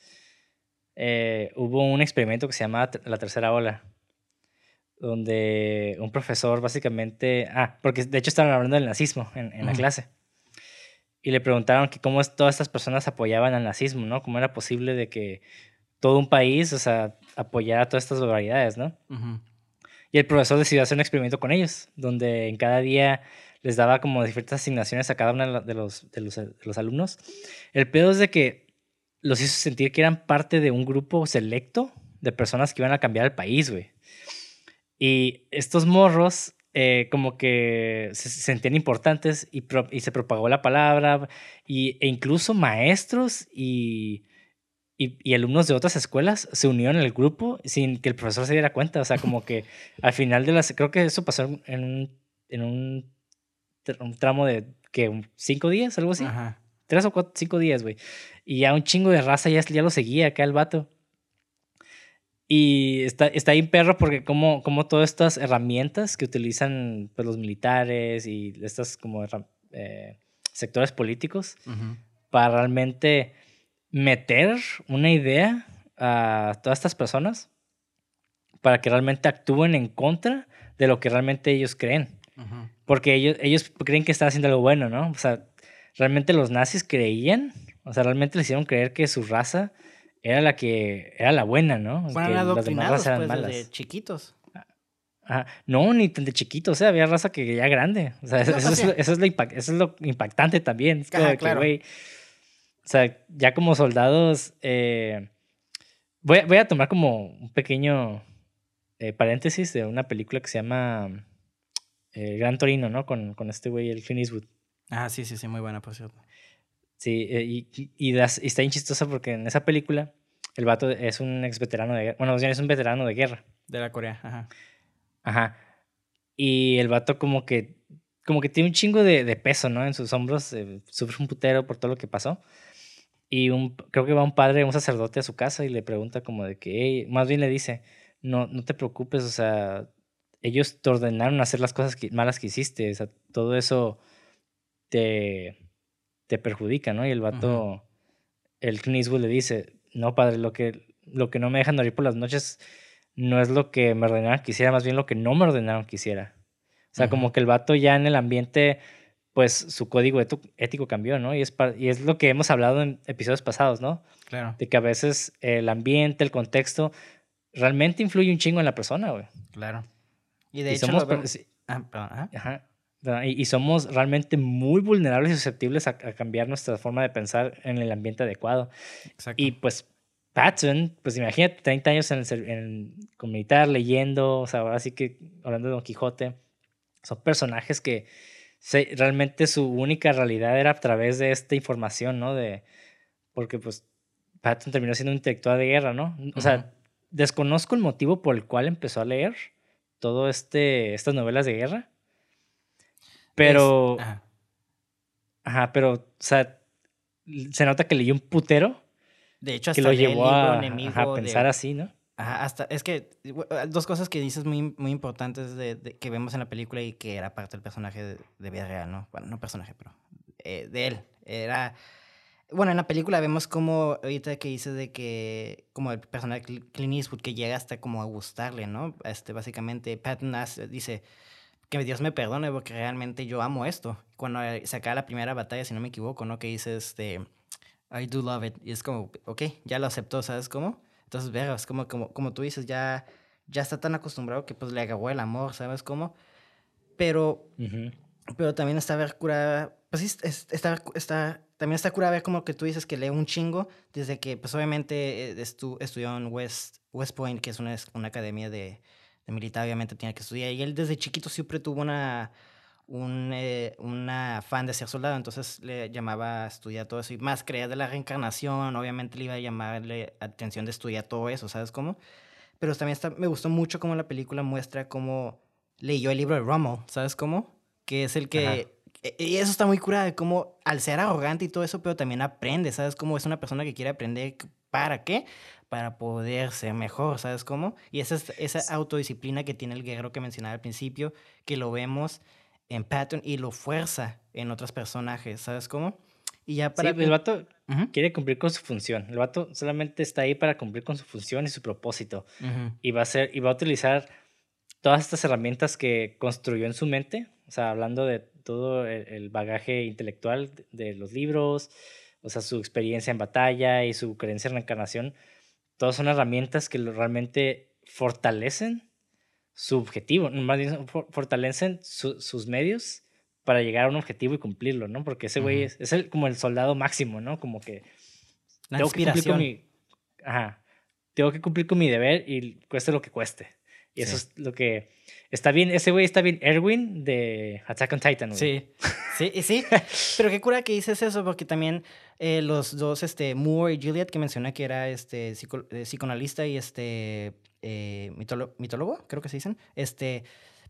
eh, hubo un experimento que se llamaba la tercera ola, donde un profesor básicamente, ah, porque de hecho estaban hablando del nazismo en, en la clase, y le preguntaron que cómo todas estas personas apoyaban al nazismo, ¿no? Cómo era posible de que todo un país, o sea, apoyara todas estas barbaridades, ¿no? Y el profesor decidió hacer un experimento con ellos, donde en cada día les daba como diferentes asignaciones a cada uno de los, de los, alumnos. El pedo es de que los hizo sentir que eran parte de un grupo selecto de personas que iban a cambiar el país, güey. Y estos morros eh, como que se, sentían importantes y, y, se propagó la palabra y, e incluso maestros y, y, alumnos de otras escuelas se unieron al grupo sin que el profesor se diera cuenta. O sea, como que al final de las... Creo que eso pasó en en un un tramo de, que ¿Cinco días? Algo así. Tres o cuatro, cinco días, güey. Y ya un chingo de raza ya, ya lo seguía acá el vato. Y está, está ahí perro porque como, como todas estas herramientas que utilizan pues, los militares y estos como eh, sectores políticos para realmente meter una idea a todas estas personas para que realmente actúen en contra de lo que realmente ellos creen. Porque ellos, ellos creen que están haciendo algo bueno, ¿no? O sea, realmente los nazis creían, o sea, realmente les hicieron creer que su raza era la que era la buena, ¿no? Fueron que adoctrinados eran pues, desde chiquitos. Ajá. No, ni tan de chiquitos, o sea, había raza que ya grande. O sea, eso, es, lo impactante también. claro. o sea, ya como soldados, eh, voy, voy, a tomar como un pequeño eh, paréntesis de una película que se llama eh, Gran Torino, ¿no? Con, con este güey, el Clint Eastwood. Ah, sí, sí, sí, muy buena, por cierto. Sí, eh, y, y, está bien chistosa porque en esa película el vato es un ex veterano de guerra. Bueno, es un veterano de guerra. De la Corea, ajá. Ajá. Y el vato como que, como que tiene un chingo de, de peso, ¿no? En sus hombros, eh, sufre un putero por todo lo que pasó. Y un, creo que va un padre, un sacerdote a su casa y le pregunta como de que, "Hey", más bien le dice, no, no te preocupes, o sea, ellos te ordenaron hacer las cosas que- malas que hiciste, o sea, todo eso te, te perjudica, ¿no? Y el vato, el Clint Eastwood le dice, no, padre, lo que, lo que no me dejan dormir por las noches no es lo que me ordenaron que hiciera, más bien lo que no me ordenaron que hiciera. O sea, como que el vato ya en el ambiente, pues su código ético cambió, ¿no? Y es, y es lo que hemos hablado en episodios pasados, ¿no? Claro, De que a veces el ambiente, el contexto, realmente influye un chingo en la persona, güey. claro. Y de Y hecho, somos vemos- Ah, perdón, ajá. Ajá. Y, y somos realmente muy vulnerables y susceptibles a, a cambiar nuestra forma de pensar en el ambiente adecuado. Exacto. Y pues Patton, pues imagínate 30 años en el, en, con militar, leyendo, o sea, ahora sí que hablando de Don Quijote, son personajes que se- realmente su única realidad era a través de esta información, ¿no? De, porque pues Patton terminó siendo un intelectual de guerra, ¿no? O sea, Ujú. desconozco el motivo por el cual empezó a leer todo este, estas novelas de guerra. Pero, Es- ajá. ajá, pero, o sea, se nota que leyó un putero De hecho, que hasta lo lee el llevó a, enemigo ajá, a de- pensar así, ¿no? Ajá, hasta, es que dos cosas que dices muy, muy importantes de, de- que vemos en la película y que era parte del personaje de, de vida real, ¿no? Bueno, no personaje, pero eh, de él. Era, bueno, en la película vemos como, ahorita que dices de que, como el personaje Clint Eastwood, que llega hasta como a gustarle, ¿no? Este, básicamente, Patton dice que Dios me perdone porque realmente yo amo esto. Cuando eh, se acaba la primera batalla, si no me equivoco, ¿no? Que dice, este, I do love it. Y es como, ok, ya lo aceptó, ¿sabes cómo? Entonces, verga, es como, como, como tú dices, ya, ya está tan acostumbrado que pues le agarró el amor, ¿sabes cómo? Pero, Ujú. pero también está ver curada, pues sí, es- está, está, también está curada ver como que tú dices que lee un chingo, desde que pues obviamente eh, estu- estudió en West, West Point, que es una, una academia de, de militar, obviamente tiene que estudiar, y él desde chiquito siempre tuvo una, un, eh, una afán de ser soldado, entonces le llamaba a estudiar todo eso, y más creía de la reencarnación, obviamente le iba a llamarle atención de estudiar todo eso, ¿sabes cómo? Pero también está, me gustó mucho cómo la película muestra cómo leyó el libro de Rommel, ¿sabes cómo? Que es el que... Ajá. E- Y eso está muy curado, de cómo al ser arrogante y todo eso, pero también aprende, ¿sabes? Cómo es una persona que quiere aprender, ¿para qué? Para poder ser mejor, ¿sabes cómo? Y esa, es- esa autodisciplina que tiene el guerrero que mencionaba al principio, que lo vemos en Patton y lo fuerza en otros personajes, ¿sabes cómo? Y ya para... Sí, el vato Ujú, quiere cumplir con su función. El vato solamente está ahí para cumplir con su función y su propósito. Y va a ser, y va a utilizar todas estas herramientas que construyó en su mente. O sea, hablando de todo el, el bagaje intelectual de- los libros, o sea, su experiencia en batalla y su creencia en reencarnación. Todas son herramientas que lo- realmente fortalecen su objetivo, más bien for- fortalecen su- sus medios para llegar a un objetivo y cumplirlo, ¿no? Porque ese güey es, es el, como el soldado máximo, ¿no? Como que La tengo que cumplir con mi, ajá, tengo que cumplir con mi deber y cueste lo que cueste. Y eso Sí. es lo que está bien, ese güey está bien Erwin de Attack on Titan, güey. Sí, sí, y sí. Pero qué cura que dices eso, porque también eh, los dos, este, Moore y Juliet, que menciona que era este psico- eh, psicoanalista y este eh, mitólogo, creo que se dicen. Este,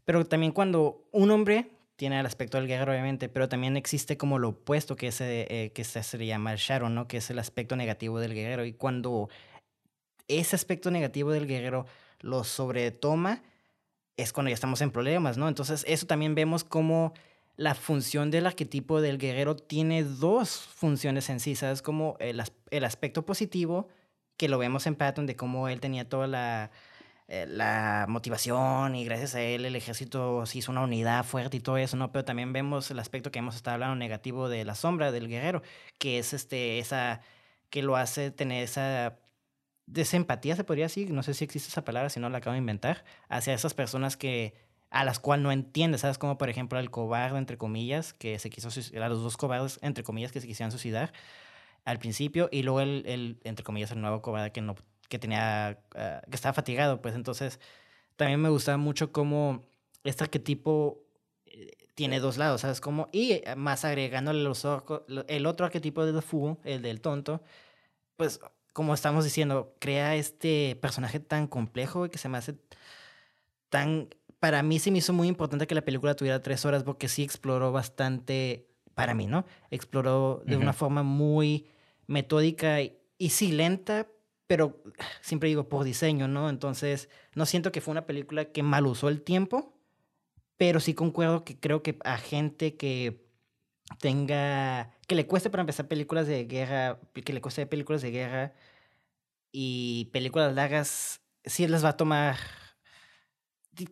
pero también cuando un hombre tiene el aspecto del guerrero, obviamente, pero también existe como lo opuesto, que, es, eh, que se, le llama el Shadow, ¿no? Que es el aspecto negativo del guerrero. Y cuando ese aspecto negativo del guerrero lo sobretoma, es cuando ya estamos en problemas, ¿no? Entonces, eso también vemos como la función del arquetipo del guerrero tiene dos funciones en sí, ¿sabes? Como el, el aspecto positivo, que lo vemos en Patton, de cómo él tenía toda la, eh, la motivación y gracias a él el ejército se hizo una unidad fuerte y todo eso, ¿no? Pero también vemos el aspecto que hemos estado hablando negativo de la sombra del guerrero, que es este, esa, que lo hace tener esa desempatía, se podría decir, no sé si existe esa palabra, si no la acabo de inventar, hacia esas personas que a las cuales no entiende, ¿sabes? Como por ejemplo el cobarde, entre comillas, que se quiso suicidar, los dos cobardes, entre comillas, que se quisieran suicidar al principio, y luego el, el entre comillas, el nuevo cobarde que, no, que tenía, ah, que estaba fatigado, pues entonces también me gustaba mucho cómo este arquetipo eh, tiene dos lados, ¿sabes? Como, y eh, más agregándole los el otro arquetipo de The Fool, el del tonto, pues como estamos diciendo, crea este personaje tan complejo, que se me hace tan... Para mí se me hizo muy importante que la película tuviera tres horas porque sí exploró bastante, para mí, ¿no? Exploró de una forma muy metódica y, y sí lenta, pero siempre digo por diseño, ¿no? Entonces, no siento que fue una película que mal usó el tiempo, pero sí concuerdo que creo que a gente que tenga, que le cueste para empezar películas de guerra, que le cueste películas de guerra y películas largas, sí les va a tomar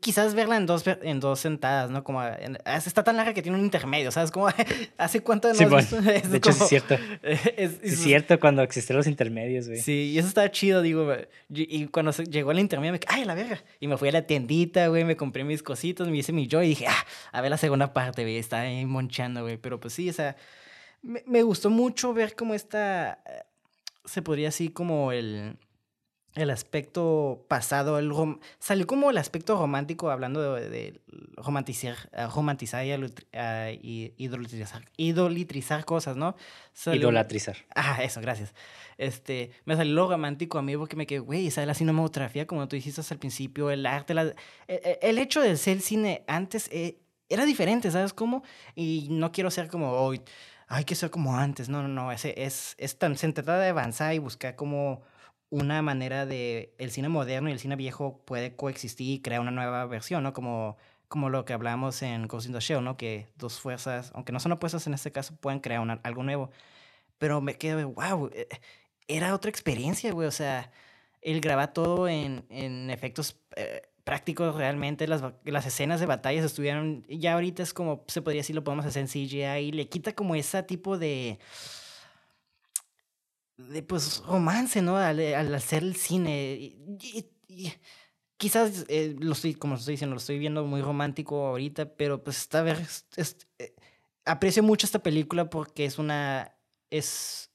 quizás verla en dos, en dos sentadas, ¿no? Como está tan larga que tiene un intermedio, ¿sabes? Como hace cuánto no sí, De hecho, es cierto. Es, cierto cuando existieron los intermedios, güey. Sí, y eso estaba chido, digo. Y cuando llegó el intermedio, me ay, la verga. Y me fui a la tiendita, güey, me compré mis cositos, me hice mi yo y dije, ah, a ver la segunda parte, güey. Estaba ahí monchando, güey. Pero pues sí, o sea, me, me gustó mucho ver cómo esta. Se podría así como el el aspecto pasado, el salió como el aspecto romántico hablando de, romantizar, eh, romantizar y, idolatrizar, cosas, ¿no? Idolatrizar. Ah, eso, gracias. Este, me salió lo romántico a mí porque me quedé, güey, ¿sabes la cinematografía? Como tú dijiste al principio, el arte, la, e, el, hecho de ser el cine antes eh, era diferente, ¿sabes cómo? Y no quiero ser como hoy, hay que ser como antes, no, no, no, es, es, es tan, se trata de avanzar y buscar como una manera de el cine moderno y el cine viejo puede coexistir y crear una nueva versión, ¿no? Como, como lo que hablamos en Ghost in the Shell, ¿no? Que dos fuerzas, aunque no son opuestas en este caso, pueden crear algo nuevo. Pero me quedé, wow, eh, era otra experiencia, güey. O sea, el grabar todo en, en efectos eh, prácticos realmente, las, las escenas de batallas estuvieron, ya ahorita es como, se podría decir, lo podemos hacer en CGI y le quita como ese tipo de de pues romance, ¿no? Al, al hacer el cine. Quizás eh, lo estoy, como estoy diciendo, lo estoy viendo muy romántico ahorita, pero pues esta vez eh, aprecio mucho esta película porque es una es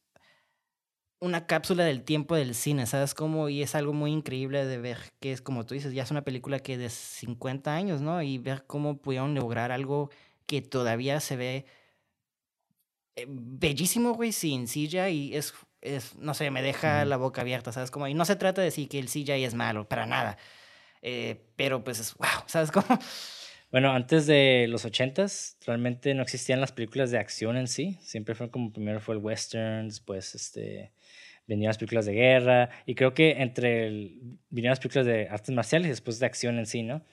una cápsula del tiempo del cine, ¿sabes cómo? Y es algo muy increíble de ver que es como tú dices, ya es una película que de 50 años, ¿no? Y ver cómo pudieron lograr algo que todavía se ve eh, bellísimo, güey, sin silla y es es, no sé, me deja la boca abierta, ¿sabes? Como, y no se trata de decir que el CGI es malo, para nada. Eh, pero pues es, wow, ¿sabes cómo? Bueno, antes de los ochentas, realmente no existían las películas de acción en sí. Siempre fue como primero fue el western, después este, venían las películas de guerra. Y creo que entre el, vinieron las películas de artes marciales y después de acción en sí, ¿no?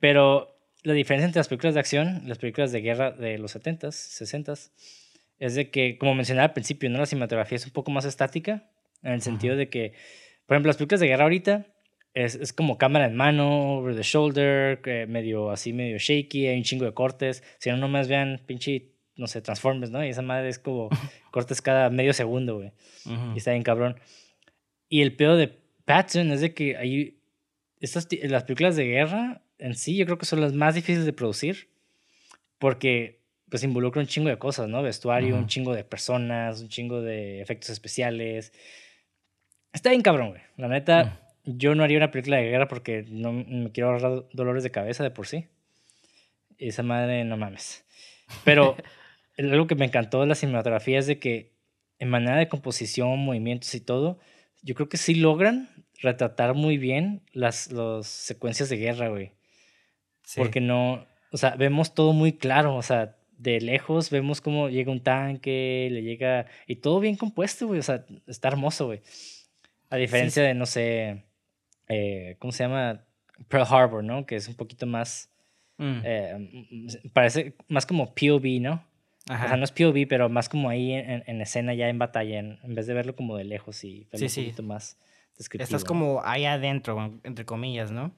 Pero la diferencia entre las películas de acción y las películas de guerra de los setentas, sesentas, es de que, como mencionaba al principio, ¿no? la cinematografía es un poco más estática, en el sentido de que, por ejemplo, las películas de guerra ahorita es, es como cámara en mano, over the shoulder, medio así, medio shaky, hay un chingo de cortes. Si no, nomás vean pinche, no sé, Transformers, ¿no? Y esa madre es como cortes cada medio segundo, güey. Y está bien cabrón. Y el peor de Patton es de que hay. Estas, las películas de guerra en sí, yo creo que son las más difíciles de producir. Porque pues involucra un chingo de cosas, ¿no? Vestuario, un chingo de personas, un chingo de efectos especiales. Está bien cabrón, güey. La neta, yo no haría una película de guerra porque no me quiero ahorrar dolores de cabeza de por sí. Esa madre, no mames. Pero algo que me encantó de la cinematografía es de que en manera de composición, movimientos y todo, yo creo que sí logran retratar muy bien las, las secuencias de guerra, güey. Porque no, o sea, vemos todo muy claro, o sea, de lejos vemos cómo llega un tanque, le llega. Y todo bien compuesto, güey. O sea, está hermoso, güey. A diferencia de, no sé. Eh, ¿Cómo se llama? Pearl Harbor, ¿no? Que es un poquito más. Mm. Eh, parece más como POV, ¿no? O sea, no es POV, pero más como ahí en, escena, ya en batalla, en, vez de verlo como de lejos y verlo un poquito más descriptivo. Estás como ahí adentro, entre comillas, ¿no?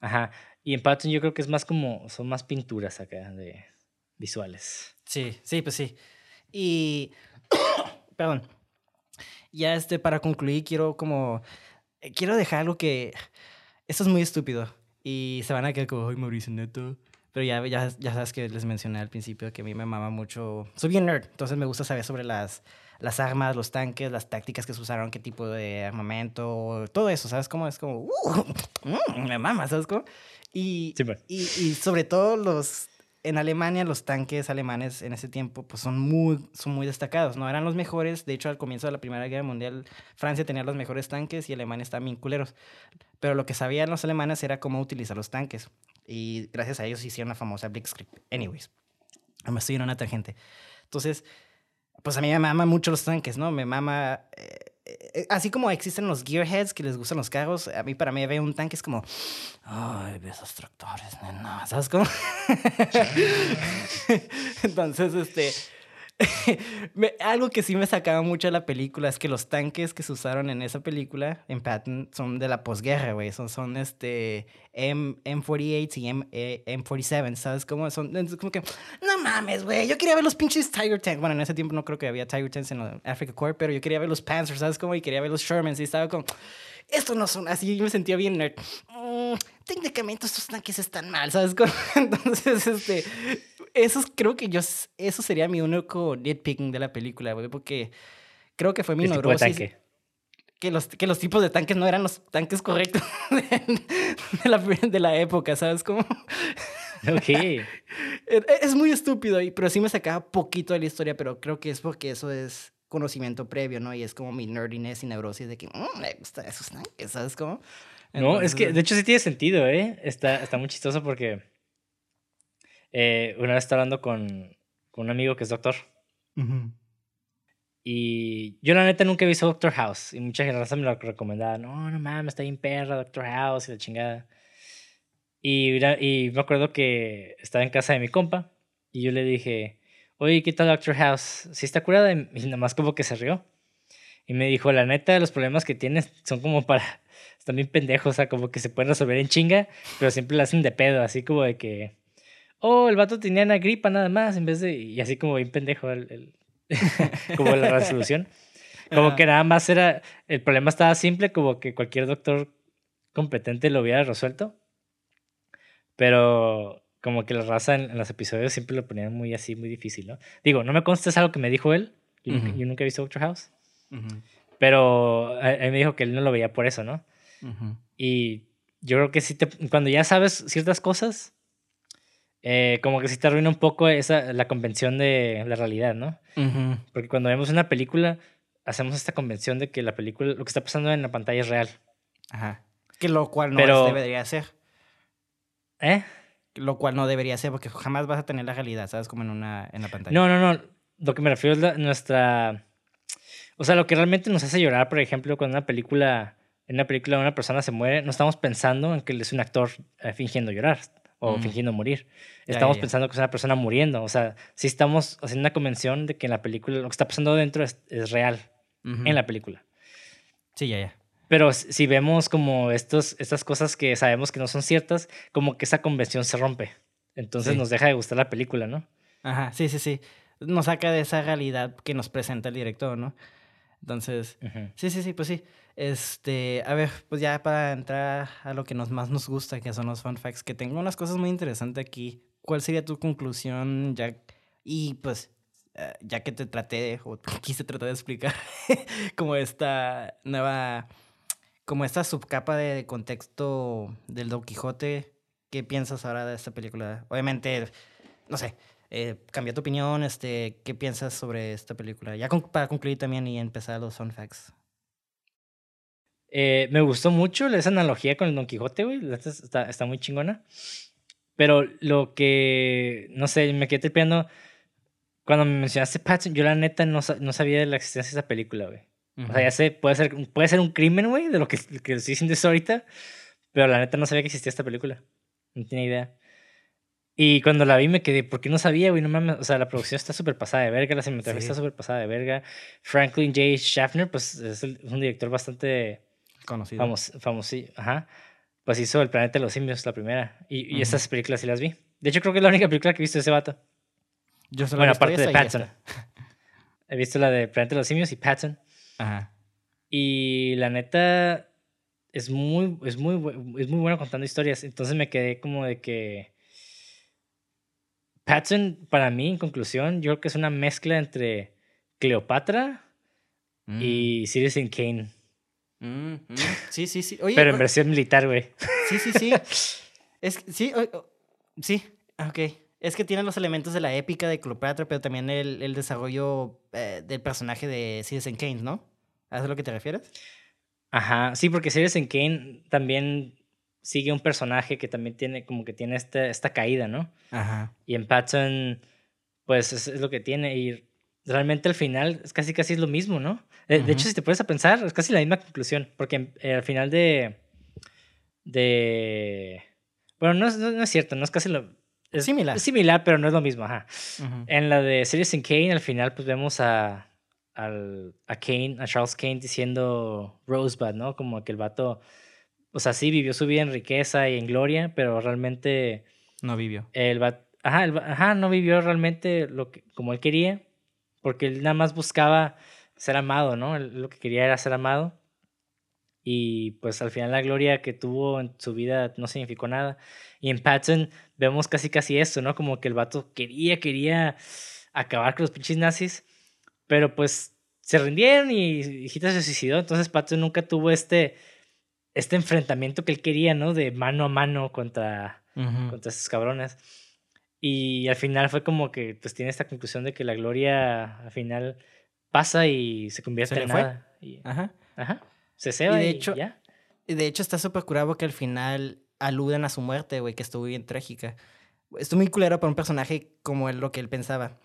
Ajá. Y en Patton yo creo que es más como, son más pinturas acá de, visuales. Sí, sí, pues sí. Y, perdón, ya este, para concluir, quiero como, quiero dejar algo que, esto es muy estúpido y se van a quedar como, ay, Mauricio, neto. Pero ya, ya, ya sabes que les mencioné al principio que a mí me mama mucho, soy bien nerd, entonces me gusta saber sobre las, las armas, los tanques, las tácticas que se usaron, qué tipo de armamento, todo eso, ¿sabes cómo? Es como, uh, mm, me mama, ¿sabes cómo? Y, pues. y, y, sobre todo los en Alemania los tanques alemanes en ese tiempo pues son muy, son muy destacados, no eran los mejores, de hecho al comienzo de la Primera Guerra Mundial Francia tenía los mejores tanques y Alemania estaba bien culeros, pero lo que sabían los alemanes era cómo utilizar los tanques y gracias a ellos hicieron la famosa Blitzkrieg. Anyways, me estoy en una tangente. Entonces, pues a mí me mama mucho los tanques, ¿no? Me mama... Eh, así como existen los gearheads que les gustan los carros, a mí para mí ver un tanque es como, ay, esos tractores, nena, ¿sabes cómo? Entonces, este, algo que sí me sacaba mucho de la película es que los tanques que se usaron en esa película, en Patton, son de la posguerra, güey. Son, son este M, M48 y M, eh, M47, ¿sabes cómo? Son es como que, no mames, güey. Yo quería ver los pinches Tiger Tanks. Bueno, en ese tiempo no creo que había Tiger Tanks en Africa Corps, pero yo quería ver los Panzers, ¿sabes cómo? Y quería ver los Shermans y estaba como, esto no son así. Yo me sentía bien nerd. Mm, técnicamente estos tanques están mal, ¿sabes? cómo? Entonces, este eso creo que yo, eso sería mi único nitpicking de la película, güey, porque creo que fue mi neurosis. Que los, que los tipos de tanques no eran los tanques correctos de, la, de la época, ¿sabes cómo? Ok. E, es muy estúpido, pero sí me sacaba poquito de la historia, pero creo que es porque eso es conocimiento previo, ¿no? Y es como mi nerdiness y neurosis de que mm, me gustan esos tanques, ¿sabes cómo? no, es que de hecho sí tiene sentido, ¿eh? Está, está muy chistoso porque eh, una vez estaba hablando con, con, un amigo que es doctor. Y yo la neta nunca he visto Doctor House. Y mucha gente me lo recomendaba. No, no mames, está bien perra Doctor House y la chingada. Y, y me acuerdo que estaba en casa de mi compa. Y yo le dije, oye, ¿qué tal Doctor House? ¿Sí está curada? Y nada más como que se rió. Y me dijo, la neta, los problemas que tienes son como para... Están bien pendejos, o sea, como que se pueden resolver en chinga, pero siempre lo hacen de pedo, así como de que oh, el vato tenía una gripa nada más, en vez de, y así como bien pendejo, el, como la resolución. Como que nada más era, el problema estaba simple, como que cualquier doctor competente lo hubiera resuelto. Pero como que la raza en, los episodios siempre lo ponían muy así, muy difícil, ¿no? Digo, no me consta es algo que me dijo él. Yo, nunca he visto Doctor House. Pero él me dijo que él no lo veía por eso, ¿no? Y yo creo que si te, cuando ya sabes ciertas cosas, eh, como que sí te arruina un poco esa, la convención de la realidad, ¿no? Porque cuando vemos una película, hacemos esta convención de que la película, lo que está pasando en la pantalla es real. Ajá. Que lo cual no debería ser. ¿Eh? Lo cual no debería ser porque jamás vas a tener la realidad, ¿sabes? Como en, una, en la pantalla. No, no, no. Lo que me refiero es nuestra... O sea, lo que realmente nos hace llorar, por ejemplo, cuando una película, en una película una persona se muere, no estamos pensando en que él es un actor eh, fingiendo llorar o fingiendo morir. Estamos pensando que es una persona muriendo. O sea, si estamos haciendo una convención de que en la película lo que está pasando dentro es, real en la película. Sí, ya, ya. Pero si vemos como estos, estas cosas que sabemos que no son ciertas, como que esa convención se rompe. Entonces nos deja de gustar la película, ¿no? Ajá, sí, sí, sí. Nos saca de esa realidad que nos presenta el director, ¿no? Entonces, sí, sí, sí, pues sí. Este, a ver, pues ya para entrar a lo que nos más nos gusta, que son los fun facts, que tengo unas cosas muy interesantes aquí. ¿Cuál sería tu conclusión, Jack? Y pues, eh, ya que te traté, o quise tratar de explicar, como esta nueva, como esta subcapa de contexto del Don Quijote, ¿qué piensas ahora de esta película? Obviamente, no sé, eh, cambia tu opinión, este, ¿qué piensas sobre esta película? Ya para concluir también y empezar los fun facts. Eh, me gustó mucho esa analogía con el Don Quijote, güey. Está, está muy chingona. Pero lo que, no sé, me quedé tripeando. Cuando me mencionaste Patton, yo la neta no, no sabía de la existencia de esa película, güey. O sea, ya sé, puede ser, puede ser un crimen, güey, de lo que, que estoy diciendo eso ahorita. Pero la neta no sabía que existía esta película. No tenía idea. Y cuando la vi me quedé, ¿por qué no sabía, güey? No mames, o sea, la producción está súper pasada de verga, la cinematografía está súper pasada de verga. Franklin J. Schaffner, pues es, un director bastante Conocido. Famoso, famoso, ajá. Pues hizo El Planeta de los Simios, la primera. Y, y esas películas sí las vi. De hecho, creo que es la única película que he visto de ese vato. Yo solo bueno, aparte de Patton. He visto la de Planeta de los Simios y Patton. Ajá. Y la neta es muy, es muy, es muy bueno contando historias. Entonces me quedé como de que. Patton, para mí, en conclusión, yo creo que es una mezcla entre Cleopatra y mm. Citizen Kane. Mm, mm. Sí, sí, sí. Pero en versión militar, güey. Sí, sí, sí. Es, sí, sí, ok. Es que tiene los elementos de la épica de Cleopatra, pero también el, el desarrollo eh, del personaje de Citizen Kane, ¿no? ¿A eso es lo que te refieres? Ajá, sí, porque Citizen Kane también sigue un personaje que también tiene como que tiene esta, esta caída, ¿no? Ajá. Y en Patton, pues es, es lo que tiene. Y realmente al final es casi casi es lo mismo, ¿no? De, de hecho, si te pones a pensar, es casi la misma conclusión. Porque eh, al final de. de. Bueno, no es, no, no es cierto, no es casi lo. Es Similar. Es similar, pero no es lo mismo, ajá. En la de Citizen Kane, al final, pues vemos a, al, a Kane, a Charles Kane diciendo Rosebud, ¿no? Como que el vato, o sea, sí vivió su vida en riqueza y en gloria, pero realmente No vivió. el ajá, el ajá, no vivió realmente lo que, como él quería, porque él nada más buscaba ser amado, ¿no? Él lo que quería era ser amado. Y pues al final la gloria que tuvo en su vida no significó nada. Y en Patton vemos casi casi esto, ¿no? Como que el vato quería, quería acabar con los pinches nazis, pero pues se rindieron y Hitler se suicidó. Entonces Patton nunca tuvo este, este enfrentamiento que él quería, ¿no? De mano a mano contra, Ujú. contra esos cabrones. Y al final fue como que pues tiene esta conclusión de que la gloria al final pasa y se convierte Se en nada. Y, Ajá. ajá. Se ceba y, de hecho- ya. Y de hecho está súper curado porque al final aluden a su muerte, güey, que estuvo bien trágica. Estuvo muy culero para un personaje como él, lo que él pensaba.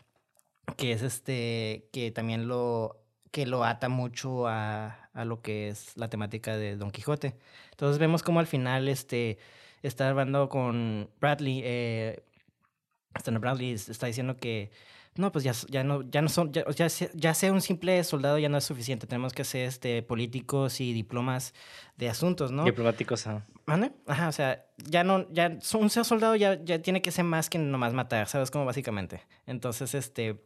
Que es este, que también lo, que lo ata mucho a, a lo que es la temática de Don Quijote. Entonces vemos como al final este, está hablando con Bradley, eh, Stan Bradley es- está diciendo que no, pues ya, ya no, ya no son, ya, ya, se- ya ser un simple soldado ya no es suficiente. Tenemos que ser este, políticos y diplomas de asuntos, ¿no? Diplomáticos. ajá. ¿Mande? Ajá, o sea, ya no, ya un ser soldado ya, ya tiene que ser más que nomás matar, ¿sabes? Como básicamente. Entonces, este,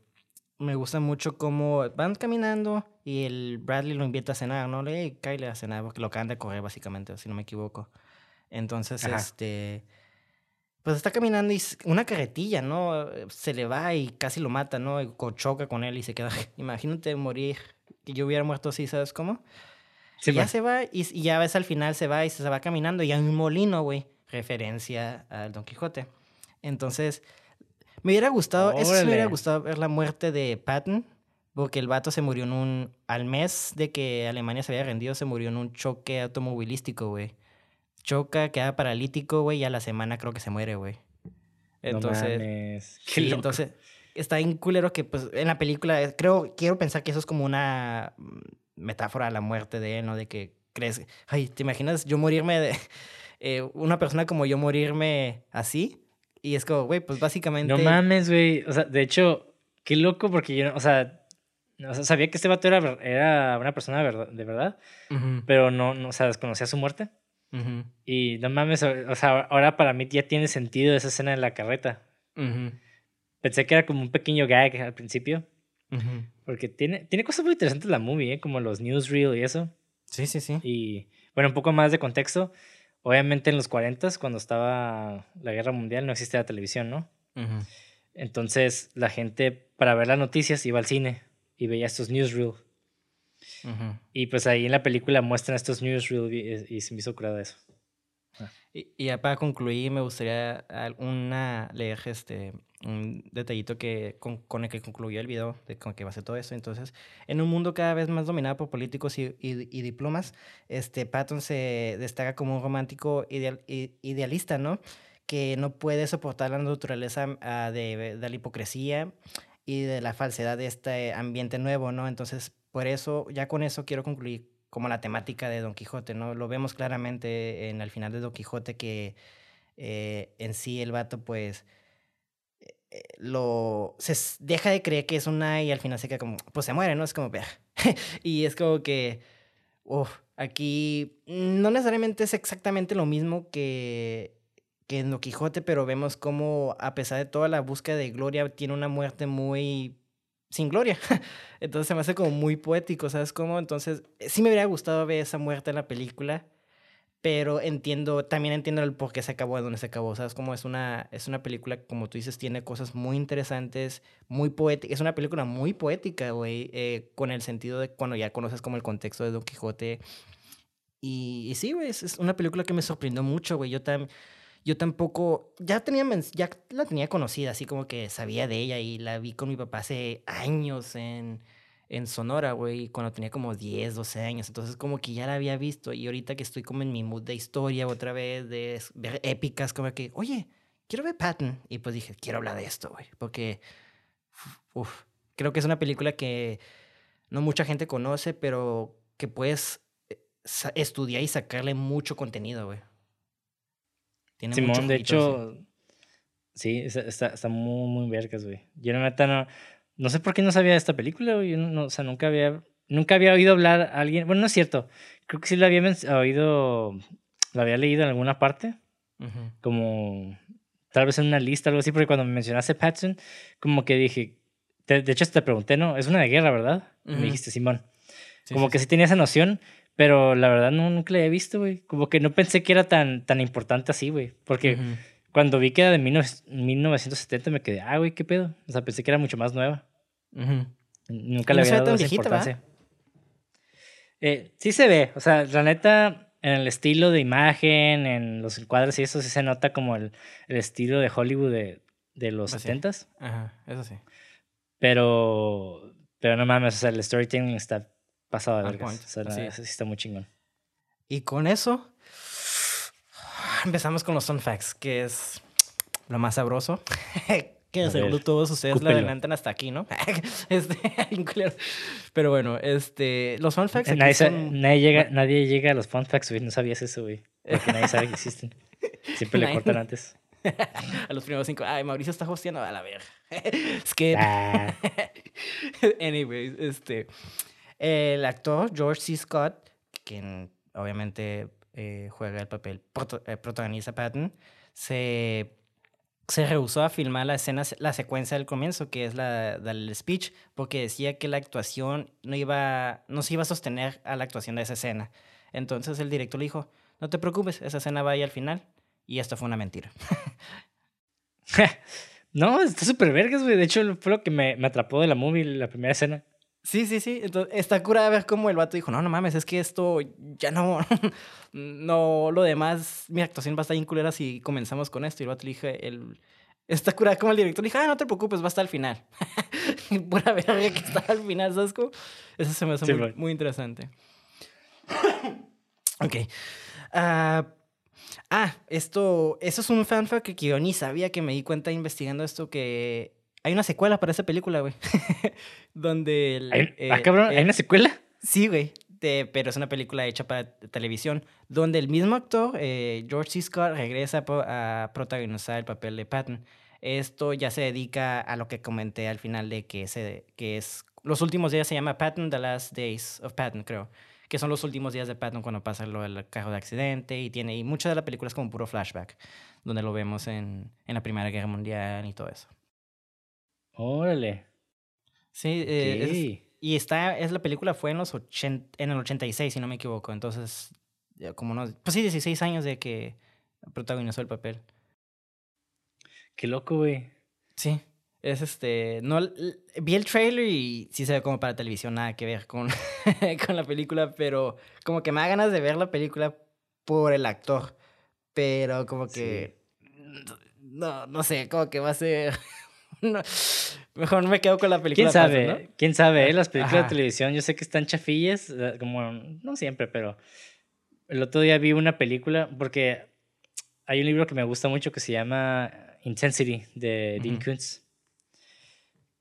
me gusta mucho cómo van caminando y el Bradley lo invita a cenar, ¿no? Le hey, Kyle a cenar porque lo acaban de correr básicamente, si no me equivoco. Entonces, Ajá. este, pues está caminando y una carretilla, ¿no? Se le va y casi lo mata, ¿no? Y choca con él y se queda. Imagínate morir, que yo hubiera muerto así, ¿sabes cómo? Sí, y ya pues. se va, y, y ya ves al final se va y se va caminando, y hay un molino, güey. Referencia al Don Quijote. Entonces, me hubiera gustado, eso sí me hubiera Órale. gustado ver la muerte de Patton, porque el vato se murió en un. Al mes de que Alemania se había rendido, se murió en un choque automovilístico, güey. Choca, queda paralítico, güey, y a la semana creo que se muere, güey. Entonces. no mames. Qué Sí, loco. entonces está bien culero que pues en la película eh, creo quiero pensar que eso es como una mm, metáfora a la muerte de él, ¿no? De que crees, ay, ¿te imaginas yo morirme de eh, una persona como yo morirme así? Y es como, güey, pues básicamente No mames, güey. O sea, de hecho, qué loco porque yo, o sea, o sea, sabía que este vato era, era una persona de verdad, de pero no, no, o sea, desconocía su muerte. Y no mames, o o sea, ahora para mí ya tiene sentido esa escena en la carreta. Pensé que era como un pequeño gag al principio, porque tiene, tiene cosas muy interesantes la movie, ¿eh? como los newsreel y eso. Sí, sí, sí. Y bueno, un poco más de contexto. Obviamente en los 40 cuando estaba la guerra mundial, no existía la televisión, ¿no? Entonces la gente para ver las noticias iba al cine y veía estos newsreel. ujú. Y pues ahí en la película muestran estos newsreel y, y se me hizo curada eso. Y, y ya para concluir, me gustaría al- una, leer este, un detallito que, con, con el que concluyó el video, de con que base todo eso. Entonces, en un mundo cada vez más dominado por políticos y, y- y diplomas, este, Patton se destaca como un romántico ideal- idealista, ¿no? Que no puede soportar la naturaleza ah, de, de la hipocresía y de la falsedad de este ambiente nuevo, ¿no? Entonces, por eso, ya con eso quiero concluir como la temática de Don Quijote, ¿no? Lo vemos claramente en el final de Don Quijote que eh, en sí el vato pues lo se deja de creer que es una y al final se queda como pues se muere, ¿no? Es como y es como que aquí no necesariamente es exactamente lo mismo que que en Don Quijote, pero vemos como a pesar de toda la búsqueda de gloria tiene una muerte muy sin gloria. Entonces se me hace como muy poético, ¿sabes cómo? Entonces, eh, sí me hubiera gustado ver esa muerte en la película, pero entiendo, también entiendo el por qué se acabó de donde se acabó, ¿sabes? Como es una, es una película, como tú dices, tiene cosas muy interesantes, muy poéticas, es una película muy poética, güey, eh, con el sentido de cuando ya conoces como el contexto de Don Quijote. Y, y sí, güey, es, es una película que me sorprendió mucho, güey. Yo también... yo tampoco, ya, tenía, ya la tenía conocida, así como que sabía de ella y la vi con mi papá hace años en, en Sonora, güey, cuando tenía como 10, 12 años. Entonces como que ya la había visto y ahorita que estoy como en mi mood de historia otra vez, de ver épicas, como que, oye, quiero ver Patton. Y pues dije, quiero hablar de esto, güey, porque, uf, creo que es una película que no mucha gente conoce, pero que puedes eh, estudiar y sacarle mucho contenido, güey. Simón, de hecho, sí, está, está, muy, muy vergas, güey. Yo neta no, no sé por qué no sabía de esta película, güey. No, o sea, nunca había, nunca había oído hablar a alguien. Bueno, no es cierto. Creo que sí la había oído, la había leído en alguna parte. Como tal vez en una lista, algo así, porque cuando me mencionaste Patson, como que dije, de, hecho te pregunté, ¿no? Es una de guerra, ¿verdad? Me dijiste, Simón. como que sí. tenía esa noción, pero la verdad no, nunca la había visto, güey. Como que no pensé que era tan, tan importante así, güey. Porque cuando vi que era de 1970 me quedé, ah, güey, ¿qué pedo? O sea, pensé que era mucho más nueva. Nunca le había dado esa importancia. Eh, sí se ve, o sea, la neta, en el estilo de imagen, en los encuadres y eso sí se nota como el, el estilo de Hollywood de, de los pues 70s. Ajá, eso sí. Pero, pero no mames, o sea, el storytelling está pasado de vergas. O sea, sí está muy chingón. Y con eso, empezamos con los fun facts, que es lo más sabroso. que seguro todos ustedes lo adelantan hasta aquí, ¿no? este, Pero bueno, este, los fun facts. Nadie, llega, nadie llega a los fun facts, güey. No sabías eso, güey. Porque nadie sabe que existen. Siempre le cortan antes. a los primeros cinco. Ay, Mauricio está hosteando a la verga. es que. Ah. Anyways, este. El actor George C. Scott, quien obviamente eh, juega el papel, eh, protagoniza Patton, se se rehusó a filmar la escena, la secuencia del comienzo, que es la del speech, porque decía que la actuación no iba, no se iba a sostener a la actuación de esa escena. Entonces el director le dijo, no te preocupes, esa escena va ahí al final. Y esto fue una mentira. no, está súper vergas, güey. De hecho, fue lo que me, me atrapó de la movie, la primera escena. Sí, sí, sí. Entonces, está cura ver cómo el vato dijo, no, no mames, es que esto ya no, no, lo demás, mi actuación va a estar bien culera si comenzamos con esto. Y el vato le dije, el, está cura como el director le dije, ah, no te preocupes, va a estar al final. Pura verga que está al final, ¿sabes cómo? Eso se me hace muy, interesante. ok. ah, ah esto, eso es un fanfic que yo ni sabía que me di cuenta investigando esto que hay una secuela para esa película, güey. Donde. El, ¿Hay, eh, ah, cabrón, ¿hay eh, una secuela? Sí, güey. pero es una película hecha para televisión. Donde el mismo actor, eh, George C. Scott, regresa a protagonizar el papel de Patton. Esto ya se dedica a lo que comenté al final de que, se, que es. Los últimos días se llama Patton, The Last Days of Patton, creo. Que son los últimos días de Patton cuando pasa lo del carro de accidente. Y tiene. Y mucha de la película es como puro flashback. Donde lo vemos en, en la Primera Guerra Mundial y todo eso. Órale. Sí, eh, y está, es la película fue en los en el 86, si no me equivoco. Entonces, como no, pues sí, 16 años de que protagonizó el papel. Qué loco, güey. Sí, es este, no, vi el trailer y sí se ve como para televisión, nada que ver con, con la película, pero como que me da ganas de ver la película por el actor, pero como que, no, no sé, como que va a ser no, mejor me quedo con la película. ¿Quién sabe? ¿Quién sabe? Eh? Las películas de televisión, yo sé que están chafillas, eh, como no siempre, pero el otro día vi una película porque hay un libro que me gusta mucho que se llama Intensity de Dean Kuntz.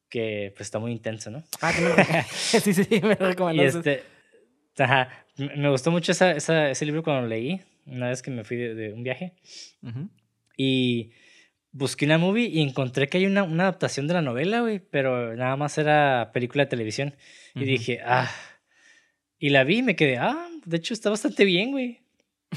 Que pues está muy intenso, ¿no? Ah, que me... sí, sí, me lo recomendó. Este, ajá, me gustó mucho esa, esa, ese libro cuando lo leí, una vez que me fui de, un viaje. Y busqué una movie y encontré que hay una, una adaptación de la novela, güey, pero nada más era película de televisión. Y dije, ah. Y la vi y me quedé, ah, de hecho está bastante bien, güey.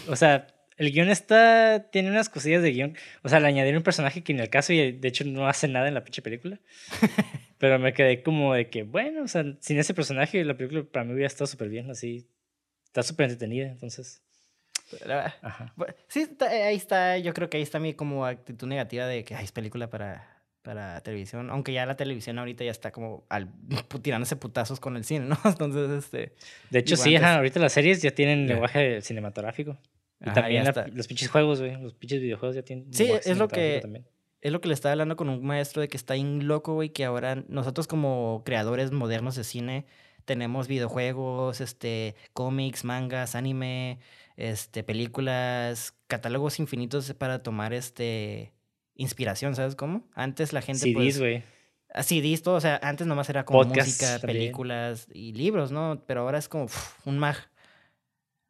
O sea, el guion está, tiene unas cosillas de guion. O sea, le añadieron un personaje que en el caso, y de hecho no hace nada en la pinche película. pero me quedé como de que, bueno, o sea, sin ese personaje, la película para mí hubiera estado súper bien, así. Está súper entretenida, entonces. Sí, eh, ahí está, yo creo que ahí está mi como actitud negativa de que hay es película para, para televisión, aunque ya la televisión ahorita ya está como al, tirándose putazos con el cine, ¿no? Entonces, este... De hecho, sí, ahorita las series ya tienen lenguaje cinematográfico. Y Ajá, también la- los pinches juegos, güey. Los pinches videojuegos ya tienen. Sí, lenguaje es lo cinematográfico que- también. Es lo que le estaba hablando con un maestro de que está bien loco, güey, que ahora nosotros como creadores modernos de cine tenemos videojuegos, este, cómics, mangas, anime, este, películas, catálogos infinitos para tomar este inspiración, ¿sabes cómo? Antes la gente CDs, pues güey. ah, CDs, todo, o sea, antes nomás era como música, también. películas y libros, ¿no? Pero ahora es como un mag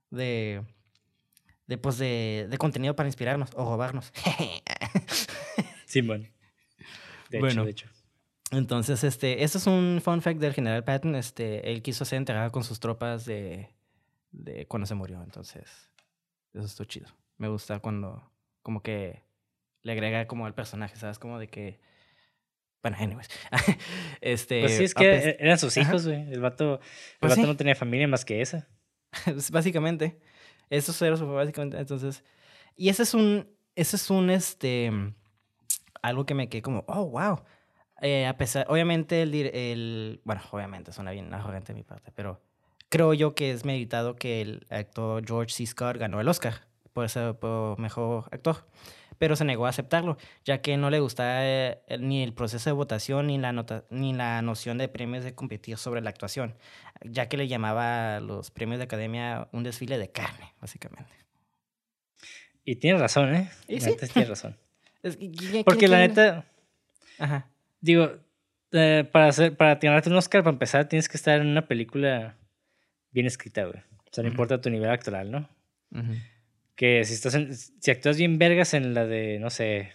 de de pues de, de contenido para inspirarnos o robarnos. Simón. De Bueno. hecho, de hecho. Entonces, este, esto es un fun fact del general Patton. Este, él quiso ser enterrado con sus tropas de, de cuando se murió. Entonces, eso estuvo chido. Me gusta cuando, como que le agrega como al personaje, ¿sabes? Como de que, bueno, anyways. este, Pues sí, es que eran sus hijos, güey. El vato, el Pues vato sí. no tenía familia más que esa. es básicamente, eso era su básicamente. Entonces, y ese es un, ese es un, este, algo que me quedé como, oh, wow. Eh, a pesar, obviamente, el, el, bueno, obviamente suena bien arrogante de mi parte, pero creo yo que es meditado que el actor George C. Scott ganó el Oscar por ser por mejor actor, pero se negó a aceptarlo, ya que no le gustaba eh, ni el proceso de votación ni la, nota, ni la noción de premios de competir sobre la actuación, ya que le llamaba a los premios de academia un desfile de carne, básicamente. Y tiene razón, ¿eh? Y sí. tiene razón. Es que- ¿quién- Porque la neta, Ajá. Digo, eh, para hacer, para ganarte un Oscar, para empezar, tienes que estar en una película bien escrita, güey. O sea, no importa tu nivel actoral, ¿no? Que si estás en, si actúas bien vergas en la de, no sé,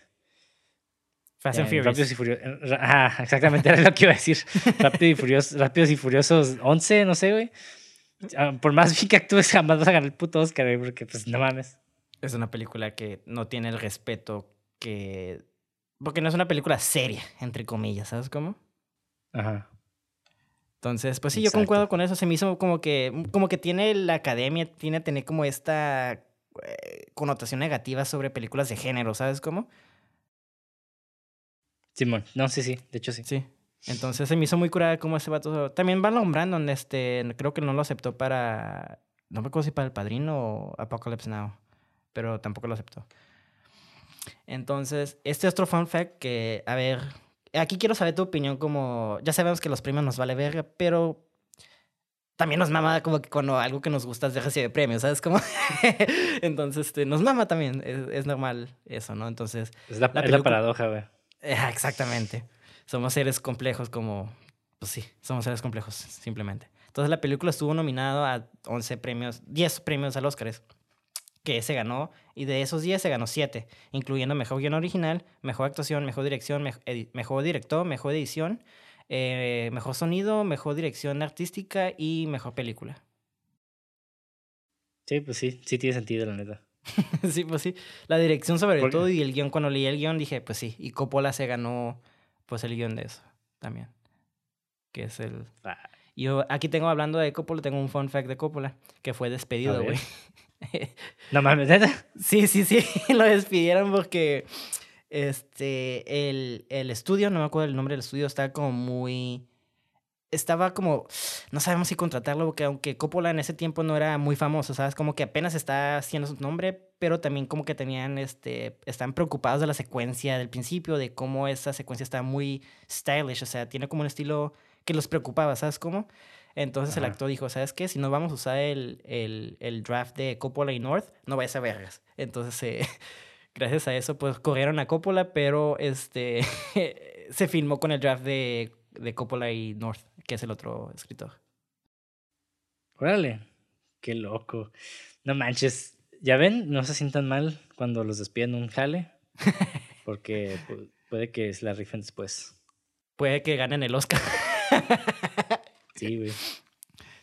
Fast and Furious. Y Furiosos. Ajá, exactamente, era lo que iba a decir. Rápido y Furiosos, Rápidos y Furiosos 11, no sé, güey. Ah, Por más bien que actúes, jamás vas a ganar el puto Oscar, güey, porque pues no mames. Es una película que no tiene el respeto que... Porque no es una película seria, entre comillas, ¿sabes cómo? Ajá. Entonces, pues sí, yo concuerdo con eso. Se me hizo como que, como que tiene la academia, tiene tener como esta eh, connotación negativa sobre películas de género, ¿sabes cómo? Simón, no, sí, sí, de hecho sí. Sí. Entonces se me hizo muy curada como ese vato. También Marlon Brandon, este, creo que no lo aceptó para. No me acuerdo si para El Padrino o Apocalypse Now. Pero tampoco lo aceptó. Entonces, este otro fun fact que, a ver, aquí quiero saber tu opinión como. Ya sabemos que los premios nos vale verga, pero. También nos mama como que cuando algo que nos gusta es de recibir premios, ¿sabes cómo? Entonces, este, nos mama también. Es, es normal eso, ¿no? Entonces, Es la, La es la paradoja, güey. Exactamente. Somos seres complejos como... Pues sí, somos seres complejos, simplemente. Entonces la película estuvo nominada a 11 premios, 10 premios al Oscar, que se ganó, y de esos 10 se ganó 7, incluyendo Mejor Guión Original, Mejor Actuación, Mejor Dirección, Mej- edi- Mejor Director, Mejor Edición, eh, Mejor Sonido, Mejor Dirección Artística y Mejor Película. Sí, pues sí, sí tiene sentido, la neta. sí, pues sí. La dirección sobre Porque- todo y el guion, cuando leí el guion dije, pues sí. Y Coppola se ganó, pues, el guion de eso también. Que es el... Ah, Yo aquí tengo, hablando de Coppola, tengo un fun fact de Coppola, que fue despedido, güey. No mames, sí, sí, sí, lo despidieron porque este, el, el estudio, no me acuerdo el nombre del estudio, estaba como muy... Estaba como, no sabemos si contratarlo, porque aunque Coppola en ese tiempo no era muy famoso, ¿sabes? Como que apenas está haciendo su nombre, pero también como que tenían, este, están preocupados de la secuencia del principio, de cómo esa secuencia está muy stylish, o sea, tiene como un estilo que los preocupaba, ¿sabes cómo? Entonces el actor dijo, ¿sabes qué? Si no vamos a usar el, el, el draft de Coppola y North, no vayas a vergas. Entonces, eh, gracias a eso, pues corrieron a Coppola, pero este se filmó con el draft de, de Coppola y North, que es el otro escritor. Órale. Qué loco. No manches. Ya ven, no se sientan mal cuando los despiden un jale. Porque pu- puede que se la rifen después. Puede que ganen el Oscar. Sí, güey.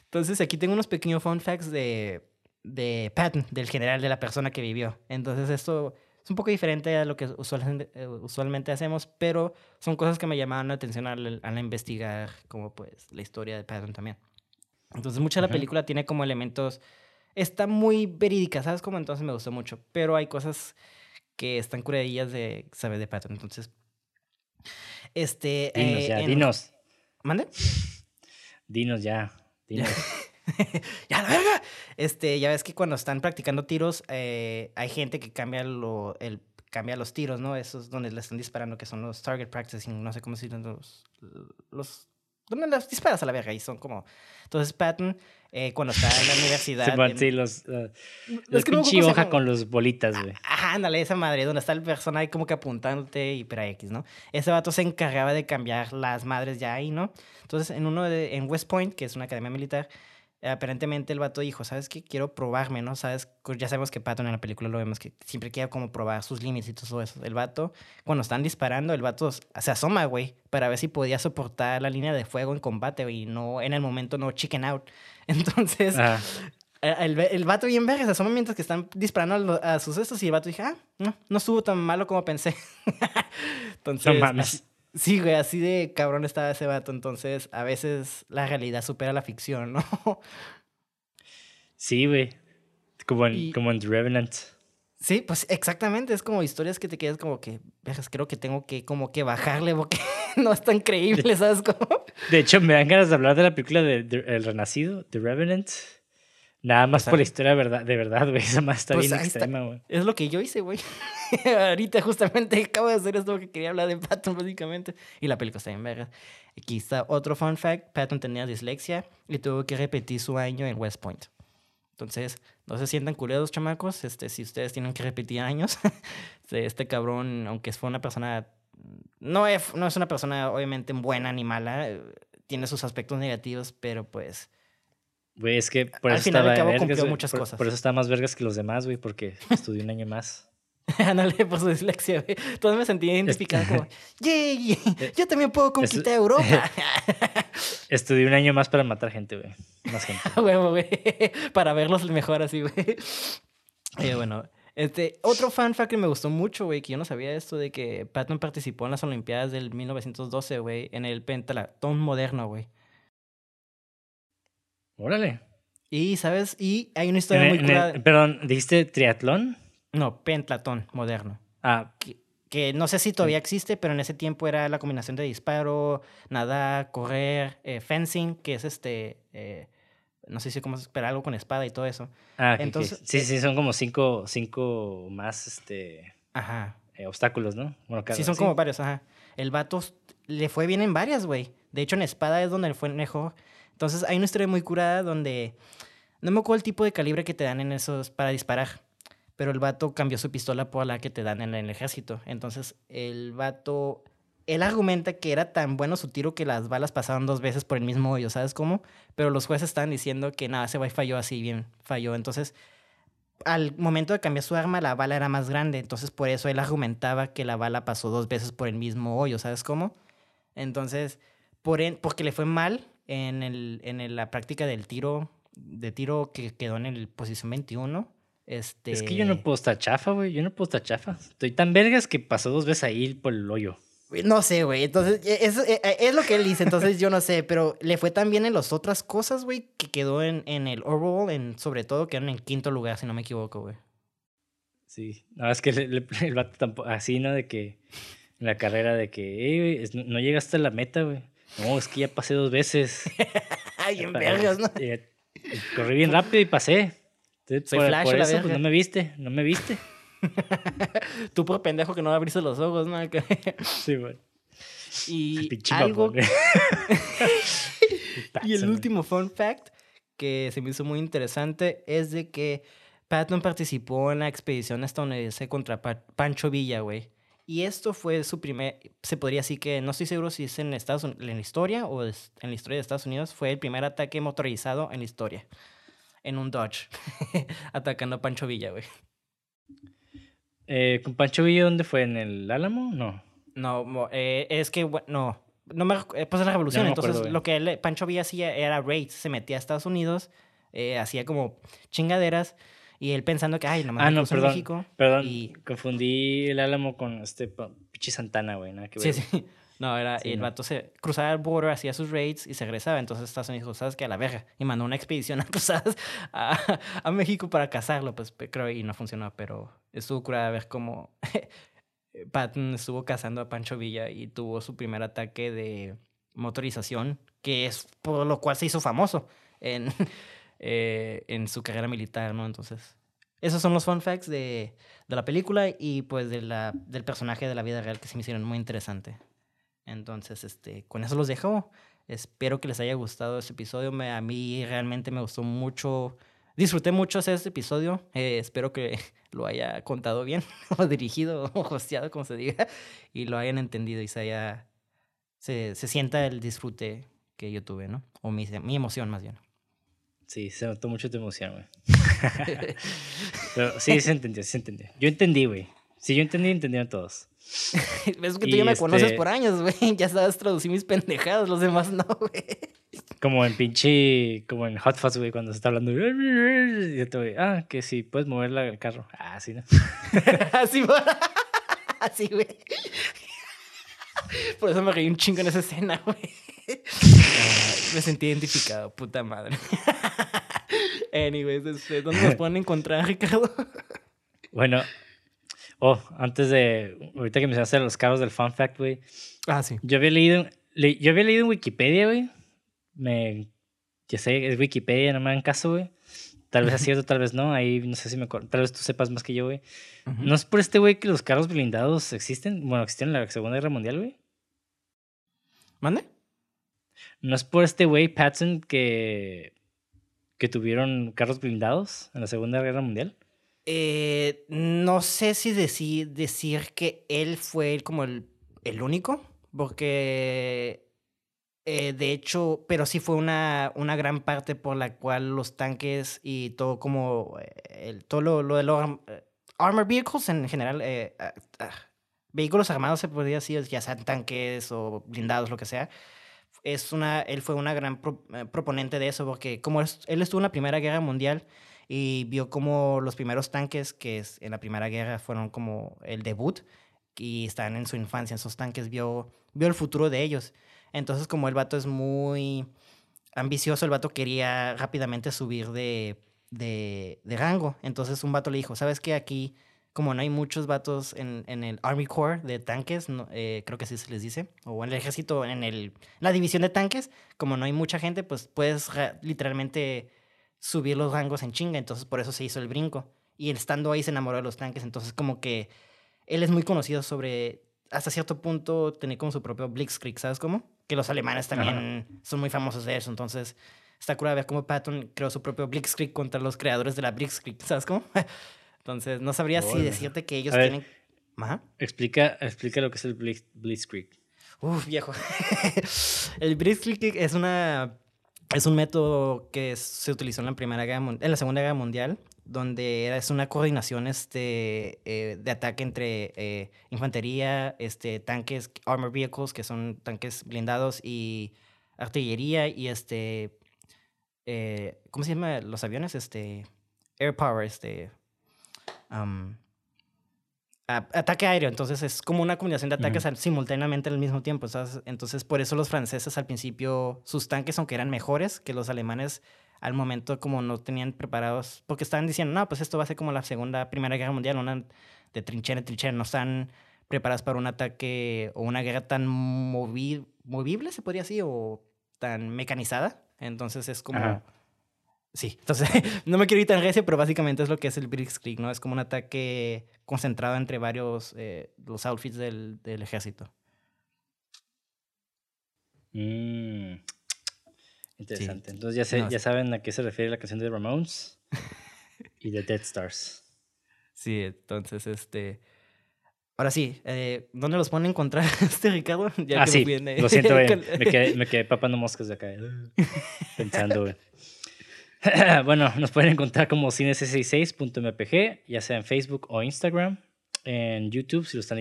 Entonces, aquí tengo unos pequeños fun facts de, de Patton, del general, de la persona que vivió. Entonces, esto es un poco diferente a lo que usualmente, eh, usualmente hacemos, pero son cosas que me llamaron la atención al, al investigar, como pues la historia de Patton también. Entonces, mucha de la película tiene como elementos. Está muy verídica, ¿sabes? Como entonces me gustó mucho. Pero hay cosas que están curadillas de saber de Patton. Entonces. Este. Dinos eh, ya, en- dinos. ¿Mande? Dinos ya. Dinos. ya la verga. Este, ya ves que cuando están practicando tiros, eh, hay gente que cambia lo, el, cambia los tiros, ¿no? Esos donde le están disparando, que son los target practicing, no sé cómo se los, los donde las disparas a la verga y son como... Entonces Patton, eh, cuando está en la universidad... Sí, bueno, sí los... Uh, los pinche hoja con los bolitas, güey. Ajá, ándale, esa madre, donde está el personaje como que apuntándote y para X, ¿no? Ese vato se encargaba de cambiar las madres ya ahí, ¿no? Entonces, en uno de... En West Point, que es una academia militar, aparentemente el vato dijo, ¿sabes qué? Quiero probarme, ¿no? ¿Sabes? Ya sabemos que Patton en la película lo vemos que siempre quiere como probar sus límites y todo eso. El vato, cuando están disparando, el vato se asoma, güey, para ver si podía soportar la línea de fuego en combate, y no, en el momento no chicken out. Entonces, el, el, vato bien verga se asoma mientras que están disparando a, sus estos y el vato dice, ah, no, no estuvo tan malo como pensé. Entonces, no mames. Sí, güey, así de cabrón estaba ese vato. Entonces, a veces la realidad supera la ficción, ¿no? Sí, güey. Como en, como en The Revenant. Sí, pues exactamente. Es como historias que te quedas como que, creo que tengo que como que bajarle porque no es tan creíble, ¿sabes cómo? De hecho, me dan ganas de hablar de la película de, El Renacido, The Revenant. Nada más por la historia de verdad, de verdad, güey. Esa más está pues bien extrema, güey. Es lo que yo hice, güey. Ahorita justamente acabo de hacer esto que quería hablar de Patton, básicamente. Y la película está bien verga. Aquí está otro fun fact. Patton tenía dislexia y tuvo que repetir su año en West Point. Entonces, no se sientan culeros, chamacos. Este, si ustedes tienen que repetir años, este cabrón, aunque fue una persona... No es, no es una persona, obviamente, buena ni mala. Tiene sus aspectos negativos, pero pues Güey, es que por eso estaba vergas, muchas por, cosas. Por eso está más vergas que los demás, güey, porque estudié un año más. Ándale, por su dislexia, güey. Todos me sentí identificado como, ¡yay! Yo también puedo conquistar Europa. estudié un año más para matar gente, güey. Más gente. Huevo, güey. Para verlos mejor así, güey. Eh, bueno, este, otro fan fact que me gustó mucho, güey, que yo no sabía esto de que Patton participó en las Olimpiadas del 1912, güey, en el pentatón moderno, güey. Órale. Y, ¿sabes? Y hay una historia muy clara. Perdón, ¿dijiste triatlón? No, pentatón moderno. Ah. Que, no sé si todavía existe, pero en ese tiempo era la combinación de disparo, nadar, correr, eh, fencing, que es este. Eh, no sé si cómo esperar algo con espada y todo eso. Ah, Entonces, sí, sí, son como cinco, cinco más este. Ajá. Eh, obstáculos, ¿no? Bueno, sí, son como varios, ajá. El vato le fue bien en varias, güey. De hecho, en espada es donde le fue mejor. Entonces hay una historia muy curada donde no me acuerdo el tipo de calibre que te dan en esos para disparar, pero el vato cambió su pistola por la que te dan en el ejército. Entonces el vato, él argumenta que era tan bueno su tiro que las balas pasaron dos veces por el mismo hoyo, ¿sabes cómo? Pero los jueces estaban diciendo que nada, ese güey falló así bien, falló. Entonces al momento de cambiar su arma, la bala era más grande. Entonces, por eso él argumentaba que la bala pasó dos veces por el mismo hoyo, ¿sabes cómo? Entonces, por porque le fue mal, en, el, en la práctica del tiro, de tiro que quedó en el posición 21. Este... Es que yo no puedo estar chafa, güey. Yo no puedo estar chafa. Estoy tan vergas que pasó dos veces ahí por el hoyo. No sé, güey. Entonces, e, es, e, e, es, lo que él dice. Entonces, yo no sé. Pero le fue tan bien en las otras cosas, güey, que quedó en, en el overall, en, sobre todo, quedaron en quinto lugar, si no me equivoco, güey. Sí. No, es que el vato tampoco. Así, ¿no? De que. En la carrera, de que, no llegaste a la meta, güey. No, es que ya pasé dos veces. Ay, en vergas, ¿no? corrí bien rápido y pasé. Soy por, flash, por eso, pues, no me viste, no me viste. Tú por pendejo que no abriste los ojos, ¿no? sí, güey. Y algo... y el último fun fact que se me hizo muy interesante es de que Patton participó en la expedición estadounidense contra Pancho Villa, güey. Y esto fue su primer, se podría decir que, no estoy seguro si es en, Estados, en la historia o en la historia de Estados Unidos, fue el primer ataque motorizado en la historia. En un Dodge, atacando a Pancho Villa, güey. Eh, ¿Con Pancho Villa dónde fue? ¿En el Álamo? No. No, eh, es que, no, no me, eh, pues en la revolución, entonces lo que Pancho Villa hacía era raids, se metía a Estados Unidos, hacía como chingaderas y él pensando que, ay, nomás ah, no, perdón, México. Perdón, y... confundí el Álamo con este Pichi Santana, güey, nada que ver. Sí, sí. No, era, el vato se cruzaba el border, hacía sus raids y se regresaba. Entonces Estados Unidos dijo, ¿sabes qué? A la verga. Y mandó una expedición a cruzadas a, a, México para cazarlo, pues creo, y no funcionó, pero estuvo curada ver cómo Patton estuvo cazando a Pancho Villa y tuvo su primer ataque de motorización, que es por lo cual se hizo famoso. En, eh, en su carrera militar, ¿no? Entonces, esos son los fun facts de, de la película y pues de la, del personaje de la vida real que se me hicieron muy interesante. Entonces, este, con eso los dejo. Espero que les haya gustado este episodio. Me, a mí realmente me gustó mucho. Disfruté mucho hacer este episodio. Eh, espero que lo haya contado bien, o dirigido, o hosteado, como se diga, y lo hayan entendido y se haya. Se, se sienta el disfrute que yo tuve, ¿no? O mi, mi emoción, más bien. Sí, se notó mucho tu emoción, güey. Pero sí, se entendió, se entendió. Yo entendí, güey. Si yo entendí, entendieron todos. Es que tú ya me conoces este por años, güey. Ya sabes traducir mis pendejadas, los demás no, güey. Como en pinche, como en Hot Fuzz, güey, cuando se está hablando. Y yo te voy, ah, que sí, puedes mover el carro. Ah, sí, ¿no? Así, así, güey. Por eso me reí un chingo en esa escena, güey. Me sentí identificado, puta madre. Anyways, ¿dónde nos pueden encontrar, Ricardo? Bueno, oh, antes de, ahorita que me hacer los carros del fun fact, güey. Ah, sí. Yo había leído, yo había leído en Wikipedia, güey. Me, ya sé, es Wikipedia, no me hagan caso, güey. Tal vez es cierto, tal vez no. Ahí no sé si me Tal vez tú sepas más que yo, güey. ¿No es por este güey que los carros blindados existen? Bueno, existieron en la Segunda Guerra Mundial, güey. ¿Mande? ¿No es por este güey, Patson, que, que tuvieron carros blindados en la Segunda Guerra Mundial? Eh, no sé si decir, decir que él fue como el, el único, porque eh, de hecho, pero sí fue una, una gran parte por la cual los tanques y todo como eh, el, todo lo, lo de los armor vehicles en general, ah, ah, vehículos armados se podría decir, ya sean tanques o blindados, lo que sea, es una, él fue una gran eh, proponente de eso, porque como él estuvo en la Primera Guerra Mundial y vio como los primeros tanques que es, en la Primera Guerra fueron como el debut y están en su infancia, en esos tanques, vio, vio el futuro de ellos. Entonces como el vato es muy ambicioso, el vato quería rápidamente subir de, de, de rango. Entonces un vato le dijo, ¿sabes qué? Aquí como no hay muchos vatos en, en el Army Corps de tanques, eh, creo que así se les dice, o en el ejército, en el, la división de tanques, como no hay mucha gente, pues puedes literalmente subir los rangos en chinga, entonces por eso se hizo el brinco. Y estando ahí se enamoró de los tanques, entonces como que él es muy conocido sobre, hasta cierto punto, tener como su propio Blitzkrieg, ¿sabes cómo? Que los alemanes también son muy famosos de eso, entonces está cura ver cómo Patton creó su propio Blitzkrieg contra los creadores de la Blitzkrieg, ¿sabes cómo? Entonces, no sabría si decirte que ellos tienen. Explica, explica lo que es el Blitzkrieg. Uf, viejo. el Blitzkrieg es una. Es un método que se utilizó en la primera guerra en la segunda guerra mundial, donde es una coordinación este, eh, de ataque entre eh, infantería, este, tanques, armor vehicles, que son tanques blindados, y artillería y este, eh, ¿cómo se llama los aviones? Este, air power, este, ataque aéreo. Entonces es como una combinación de ataques simultáneamente al mismo tiempo. Entonces por eso los franceses al principio, sus tanques, aunque eran mejores que los alemanes, al momento como no tenían preparados, porque estaban diciendo, no, pues esto va a ser como la segunda, primera guerra mundial, una de trinchera en trinchera, no están preparados para un ataque o una guerra tan movible, se podría decir, o tan mecanizada. Entonces es como... Sí, entonces no me quiero ir tan recio, pero básicamente es lo que es el Blitzkrieg, ¿no? Es como un ataque concentrado entre varios, eh, los outfits del, del ejército. Mm, interesante. Entonces ya, ya saben a qué se refiere la canción de Ramones y de Dead Stars. Sí, entonces este... Ahora sí, eh, ¿dónde los pueden encontrar este Ricardo? Ya ah, sí, lo siento, me, quedé, me quedé papando moscas de acá, eh, pensando, güey. bueno, nos pueden encontrar como cines66.mpg, ya sea en Facebook o Instagram. En YouTube, si lo están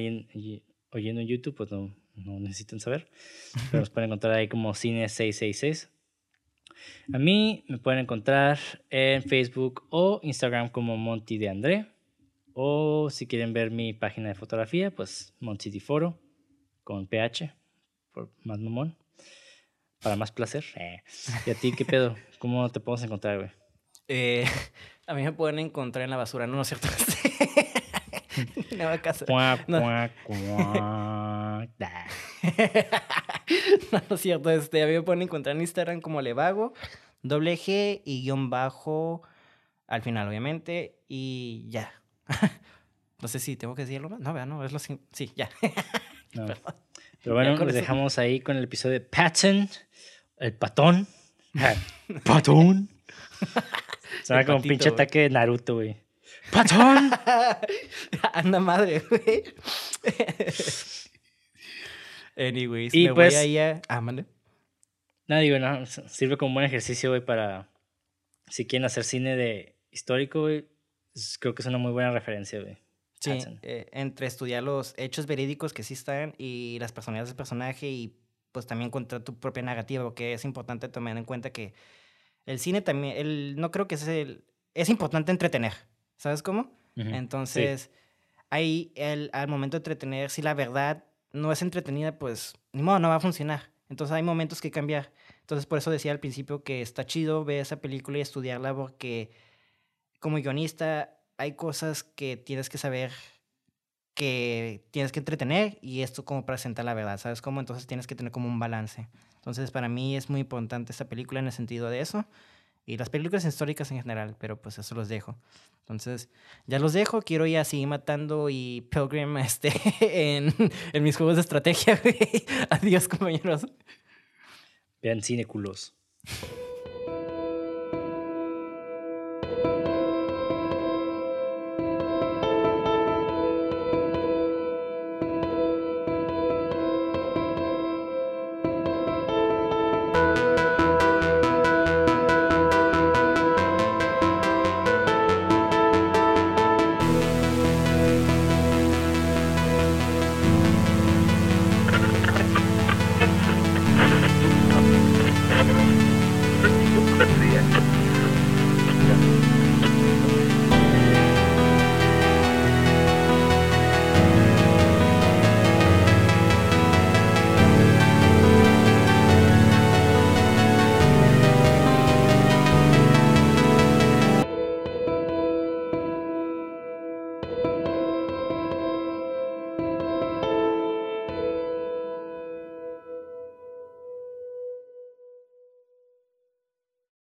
oyendo en YouTube, pues no, no necesitan saber. Pero nos pueden encontrar ahí como Cine666. A mí me pueden encontrar en Facebook o Instagram como Monty de André. O si quieren ver mi página de fotografía, pues Monty Foro con PH, por más mamón para más placer. Eh. ¿Y a ti qué pedo? ¿Cómo te podemos encontrar, güey? Eh, a mí me pueden encontrar en la basura, no, no es cierto. no, casa. no. no, no es cierto. Este, a mí me pueden encontrar en Instagram como Levago. Doble G y guion bajo al final, obviamente. Y ya. no sé si tengo que decirlo más. No, vea, no, es lo Sí, ya. No. Pero bueno, nos dejamos ahí con el episodio de Patton, el patón. ¡Patón! Suena como un pinche ataque de Naruto, güey. ¡Patón! Anda madre, güey. Anyways, y me pues, voy ahí a... Ah, mande. Digo, no, sirve como un buen ejercicio, güey, para... Si quieren hacer cine de histórico, güey, creo que es una muy buena referencia, güey. Sí, eh, entre estudiar los hechos verídicos que sí están y las personalidades del personaje y pues también encontrar tu propia narrativa, porque es importante tomar en cuenta que el cine también, el, no creo que es el, es importante entretener, ¿sabes cómo? Entonces, ahí el, al momento de entretener, si la verdad no es entretenida, pues ni modo, no va a funcionar. Entonces hay momentos que cambiar. Entonces por eso decía al principio que está chido ver esa película y estudiarla porque como guionista hay cosas que tienes que saber que tienes que entretener y esto como presenta la verdad, ¿sabes cómo? Entonces tienes que tener como un balance. Entonces para mí es muy importante esta película en el sentido de eso y las películas históricas en general, pero pues eso los dejo. Entonces ya los dejo, quiero ir a seguir matando y Pilgrim este, en, en mis juegos de estrategia. Adiós compañeros. Vean cine culos.